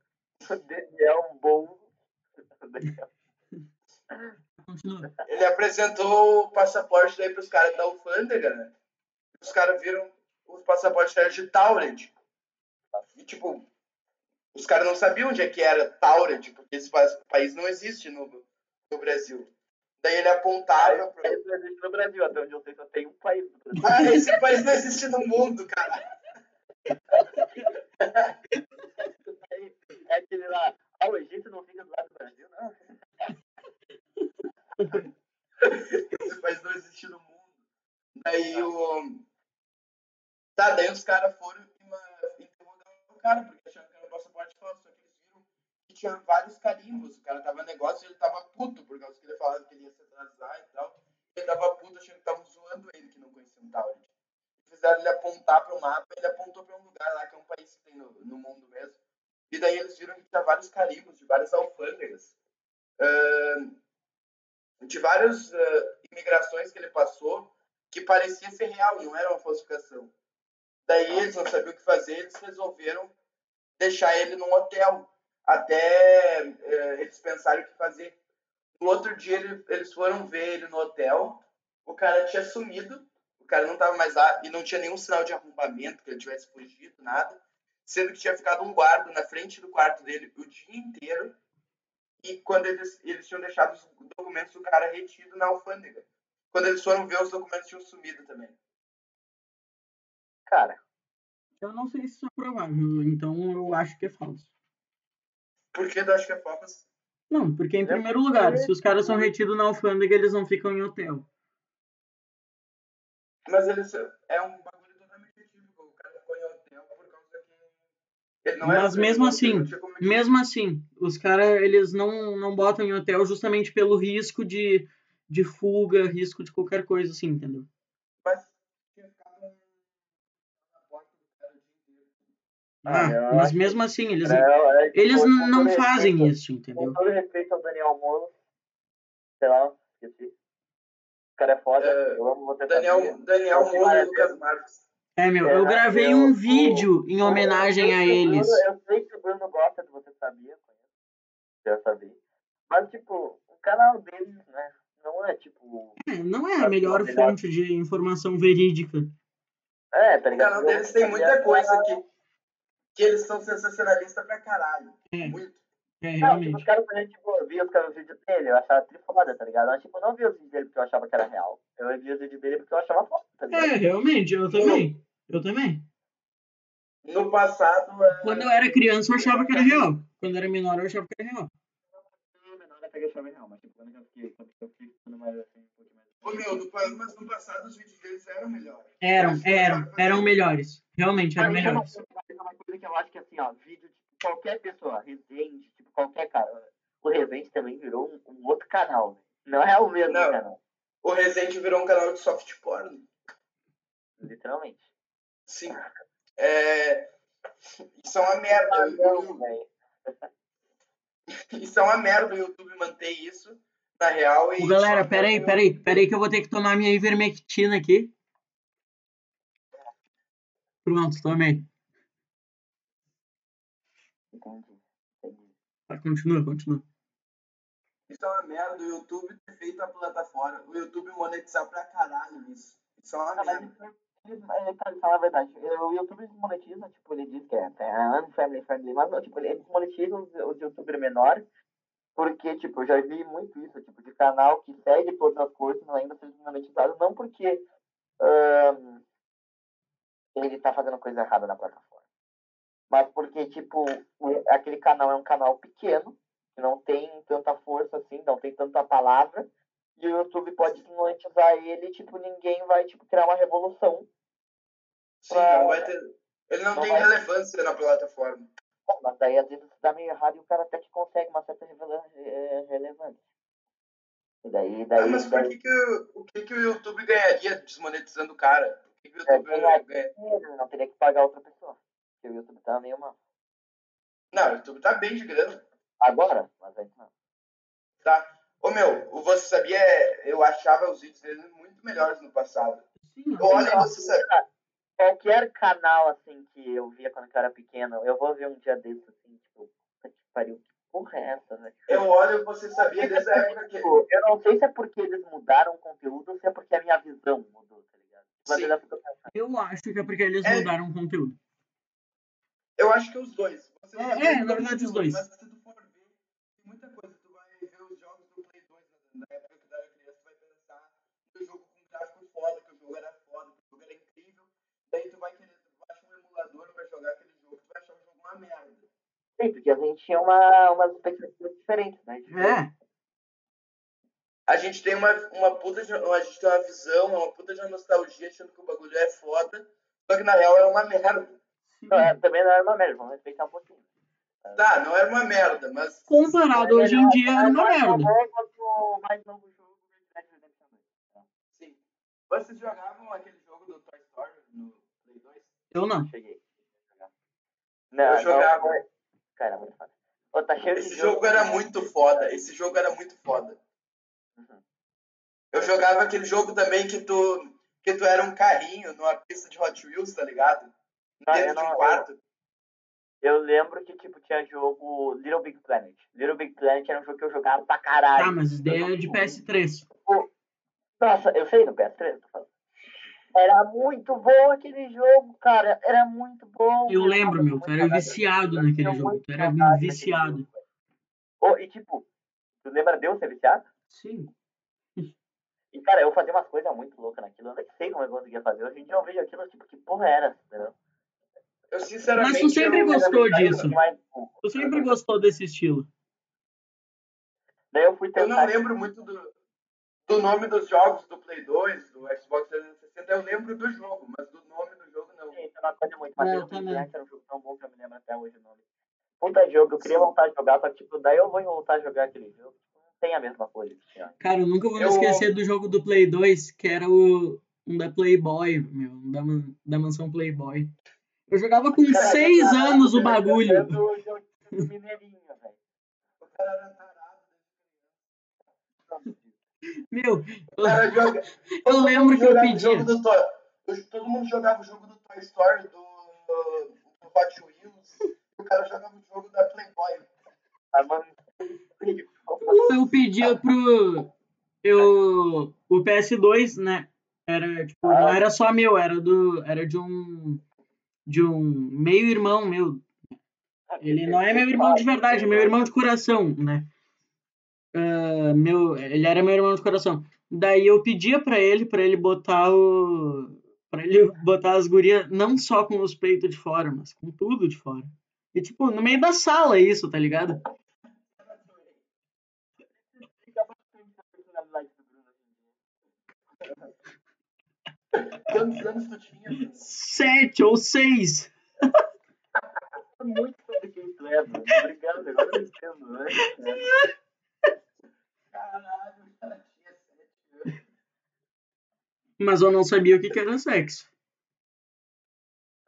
O Daniel bom. O. Ele apresentou o passaporte daí pros caras da alfândega, né? Os caras viram os passaportes eram de Tauret. Tipo, os caras não sabiam onde é que era Tauret, porque esse pa- país não existe no, no Brasil. Daí ele apontava pro... Isso não existe no Brasil, até onde eu sei só tem um país no Brasil. Ah, esse país não existe no mundo, cara. É aquele lá. Ah, o Egito não fica do lado do Brasil, não. Esse país não existe no mundo. Daí o. Tá, daí os caras foram cara, porque acharam que era um passaporte falso. Só que eles viram que tinha vários carimbos. O cara tava negócio e ele tava puto, por causa que ele falava que ele ia se atrasar e tal. Ele tava puto achando que estavam zoando ele, que não conhecia um Tauret. Fizeram ele apontar para o mapa, ele apontou para um lugar lá, que é um país que tem no, no mundo mesmo. E daí eles viram que tinha vários carimbos de várias alfândegas. Ahn, de várias ah, imigrações que ele passou que parecia ser real, não era uma falsificação. Daí eles não sabiam o que fazer, eles resolveram deixar ele num hotel até eh, eles pensarem o que fazer. No outro dia ele- eles foram ver ele no hotel, o cara tinha sumido, o cara não estava mais lá e não tinha nenhum sinal de arrombamento, que ele tivesse fugido, nada, sendo que tinha ficado um guarda na frente do quarto dele o dia inteiro e quando eles, eles tinham deixado os documentos do cara retido na alfândega. Quando eles foram ver, os documentos tinham sumido também. Cara, Eu não sei se isso é provável, então eu acho que é falso. Por que tu acha que é falso? Não, porque em primeiro lugar, se os caras são retidos na alfândega, eles não ficam em hotel. Mas eles, é um bagulho totalmente equívoco. O cara ficou em hotel por causa que... Não era Mas mesmo assim, Mesmo assim, os caras, eles não, não botam em hotel justamente pelo risco de, de fuga, risco de qualquer coisa assim, entendeu? Mas tinha ficado um... na porta do cara o dia inteiro. Ah, eu mas mesmo assim, eles, é, eles com não fazem respeito- isso, Com entendeu? todo respeito ao Daniel Moro, sei lá, esqueci. O cara é foda, É, eu amo você Daniel. Daniel Eu Moura e Lucas Marques. É, meu, É, eu gravei eu- um o- vídeo em homenagem eu a o eles. Eu sei que o Bruno gosta de você sabia, conheço. Já sabia. Mas, tipo, o canal deles, né? Não é tipo. É, não é a melhor melhor. fonte de informação verídica. É, tá O ligado? canal deles tem muita coisa que, que eles são sensacionalistas pra caralho. É. Muito. É, Não, tipo, realmente. os caras, quando tipo, via os, caras- os vídeos dele, eu achava trifoda, tá ligado? Mas, tipo, eu não via os vídeos dele porque eu achava que era real. Eu via os vídeos dele porque eu achava foda, tá ligado? É, realmente, eu também. Eu também. No passado, é, Quando eu era criança, eu achava que era real. Quando eu era menor, eu achava que era real. Não, menor até que eu achava real, mas, tipo, quando eu fiquei, quando eu fiquei ficando mais assim, um pouquinho mais. Ô, meu, mas no passado os vídeos deles eram melhores. Eram, eram, eram melhores. Realmente eram é melhores. é uma coisa que eu acho que, assim, ó, vídeo de qualquer pessoa, Resende, tipo, qualquer cara. o Resende também virou um, um outro canal. Não é o mesmo Não. canal, O Resende virou um canal de soft porn. literalmente. Sim. É... Isso é uma merda. Eu- velho. Isso é uma merda o YouTube manter isso, na real. E Ô, galera, peraí, peraí, peraí que eu vou ter que tomar minha ivermectina aqui. Pronto, tomei. Entendi. Entendi. Tá, continua, continua. Isso é uma merda o YouTube ter feito a plataforma. O YouTube monetizar pra caralho isso. Isso é uma merda. isso, cara, falar a verdade, o YouTube desmonetiza, tipo, ele diz que é, é unfamily friendly, mas não, tipo, ele desmonetiza os, os youtubers menores, porque, tipo, eu já vi muito isso, tipo, de canal que segue todas as coisas, não ainda ser desmonetizado, não porque ele tá fazendo coisa errada na plataforma, mas porque, tipo, aquele canal é um canal pequeno, que não tem tanta força assim, não tem tanta palavra, e o YouTube pode desmonetizar ele, tipo, ninguém vai, tipo, criar uma revolução Sim, não vai ter. Ele não, Não tem vai- relevância na plataforma. Bom, mas daí às vezes dá meio errado e o cara até que consegue uma certa eh, relevância. E daí, daí, Ah, mas por daí que, que, o- o que, que o YouTube ganharia desmonetizando o cara? Por que, que o É, YouTube ganhar ganha? ele não teria que pagar outra pessoa. Porque o YouTube tá meio mal. Não, o YouTube tá bem de grana. Agora, mas antes não. Tá? Ô meu, o você sabia, eu achava os vídeos dele muito melhores no passado. Sim, Olha, você sabia. Qualquer canal assim que eu via quando eu era pequeno, eu vou ver um dia desses assim, tipo, puta que pariu, que porra é essa, velho? Eu olho, você sabia dessa época que. Tipo, eu não sei se é porque eles mudaram o conteúdo ou se é porque a minha visão mudou, tá ligado? Tipo, eu fico pensando, eu acho que é porque eles É. mudaram o conteúdo. Eu acho que os dois. Você É, é, que na verdade, os dois. Mas se tu for ver, tem muita coisa. Tu vai ver os jogos do Play 2 na, na época que tu era criança, tu vai pensar que o jogo com gráfico foda, que o jogo era foda, que o jogo era incrível. Daí tu vai querer, tu baixa um emulador pra jogar aquele jogo, tu vai achar o jogo uma merda. Sim, porque a gente tinha uma, umas expectativas diferentes, né? de- É, A gente tem uma, uma puta de, a gente tem uma visão, uma puta de uma nostalgia achando que o bagulho é foda, só que na real era uma merda. Não, é, também não era uma merda, vamos respeitar um pouquinho. Tá, não era uma merda, mas. comparado hoje em dia era uma merda. é 2. Sim. Vocês jogavam aquele jogo do Toy Story no Play 2? Eu não. Cheguei. Não, Eu não jogava. foi- Cara, muito foda. Ô, tá cheio Esse de jogo era muito foda. Esse jogo era muito foda. Uhum. Eu jogava aquele jogo também que tu, que tu era um carrinho numa pista de Hot Wheels, tá ligado? Não, Dentro eu, de um não, quarto. eu lembro que tipo, tinha jogo Little Big Planet. Little Big Planet era um jogo que eu jogava pra caralho. Tá, mas isso daí é de PS3. Nossa, eu sei no PS3, tô falando. Era muito bom aquele jogo, cara. Era muito bom. Eu lembro, meu, tu era viciado naquele Eu jogo. Tu era viciado. Ô, e tipo, tu lembra de eu ser viciado? Sim. E, cara, eu fazia umas coisas muito loucas naquilo. Eu nem sei como eu conseguia fazer. Hoje em dia eu vejo aquilo, tipo, que porra era, entendeu? Eu sinceramente. Mas tu sempre eu, gostou eu disso. mais. Tu sempre gostou desse estilo. Daí eu fui Eu tentar. não lembro muito do, do nome dos jogos do Play 2, do Xbox 360. Eu lembro do jogo, mas do nome do jogo não. Isso não coisa muito, mas É, eu eu também. era um jogo tão bom que eu me lembro até hoje o nome. Puta jogo, eu queria Sim. voltar a jogar, só que tipo, daí eu vou voltar a jogar aquele jogo. Não tem a mesma coisa tinha. Cara, eu nunca vou me Eu- esquecer do jogo do Play 2, que era o um da Playboy, meu, um da, man- da mansão Playboy. Eu jogava com Cara, 6 eu tava anos o bagulho. o jogo do Mineirinho, velho. O cara era tarado. Meu, cara joga. eu lembro que eu jogava o pedia. jogo do Toy- o- Todo mundo jogava o jogo do Toy Story, do, do Hot Wheels. O cara jogava o jogo da Playboy. Ah, mano. eu pedia pro. Eu. O PS2, né? Era, tipo, não Ah. era só meu, era do. Era de um. De um meio-irmão meu. Ele não é meu irmão de verdade, é meu irmão de coração, né? Ah, meu, ele era meu irmão de coração. Daí eu pedia pra ele, pra ele botar o. Pra ele botar as gurias não só com os peitos de fora, mas com tudo de fora. E tipo, no meio da sala isso, tá ligado? Quantos anos tu tinha? Sete ou seis. muito sobre quem tu é, mano. Obrigado, agora eu entendo, né? Caralho, cara tinha sete anos. Mas eu não sabia o que, que era sexo.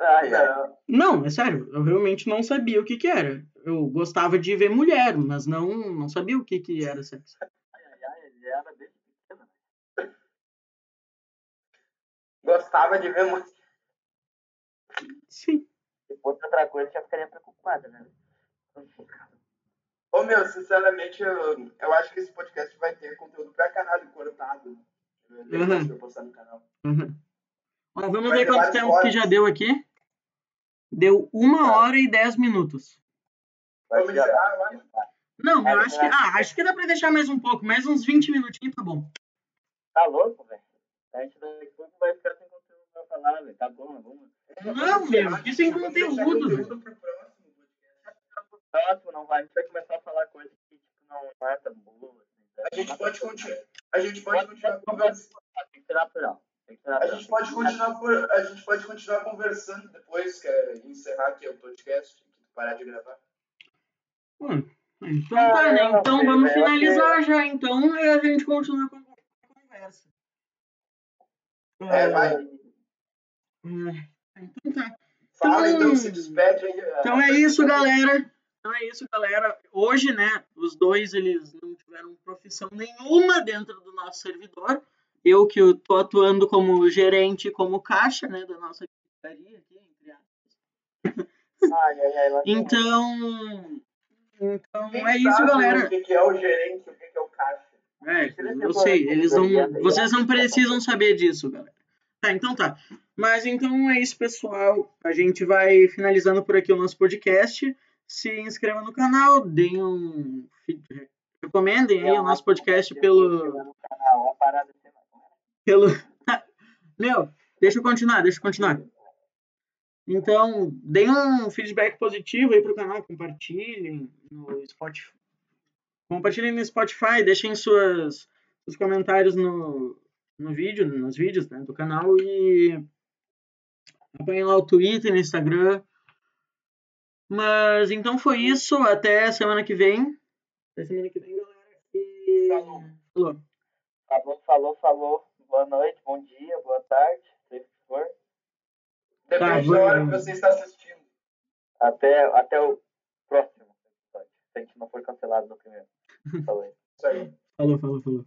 Ai, ai. Não, é sério, eu realmente não sabia o que, que era. Eu gostava de ver mulher, mas não, não sabia o que, que era sexo. Ai, ai, ele era desde pequeno. Gostava de ver muito. Sim. Se fosse outra coisa, já ficaria preocupada, né? Ô meu, sinceramente, eu, eu acho que esse podcast vai ter conteúdo pra caralho cortado. Depois Uhum. que eu postar no canal. Uhum. Ó, vamos Vai ver quanto tempo que já deu aqui. Deu uma hora e dez minutos. Vai encerrar, eu acho. Não, eu acho que. Ah, acho que dá pra deixar mais um pouco, mais uns 20 minutinhos, tá bom. Tá louco, velho? A gente daqui a pouco vai ficar sem conteúdo pra falar, velho. Tá bom, vamos. Não, meu, isso é conteúdo, pro próximo não vai. A gente vai começar a falar coisas que tipo, não é tão boa. Assim, tá? A gente pode continuar. A gente pode continuar conversando. Tem que ser natural. Tem que ser A gente pode continuar por, a gente pode continuar conversando depois que é encerrar aqui o podcast, que tu parar de gravar. Hum, Então tá, né? Então vamos finalizar já, então, e a gente continua com a conversa. É, vai. É, Então tá. Fala Então- então, se despede aí. Então é isso, galera. Então é isso, galera. Hoje, né, os dois eles não tiveram profissão nenhuma dentro do nosso servidor. Eu que tô atuando como gerente, como caixa, né, da nossa pizzaria aqui, entre aspas. Ai, ai, ai, lá tem- Então, então Quem é isso, galera. O que, é o gerente, o que, que é o caixa? É, eu sei, eles não, vocês não precisam saber disso, galera. Tá, então tá. Mas então é isso, pessoal. A gente vai finalizando por aqui o nosso podcast. Se inscreva no canal, deem um recomendem aí o nosso podcast pelo pelo Meu, deixa eu continuar, deixa eu continuar. Então, deem um feedback positivo aí pro canal, compartilhem no Spotify. Compartilhem no Spotify, deixem suas, seus comentários no, no vídeo, nos vídeos né, do canal e acompanhem lá o Twitter, no Instagram. Mas então foi isso, até semana que vem. Até semana que vem, galera. E... Falou. Falou. Falou, falou, falou. Boa noite, bom dia, boa tarde, seja o que for. Depende Tá, da hora que você está assistindo. Até, até o próximo episódio. Se a gente não for cancelado no primeiro. Falou. Isso aí. Falou, falou, falou.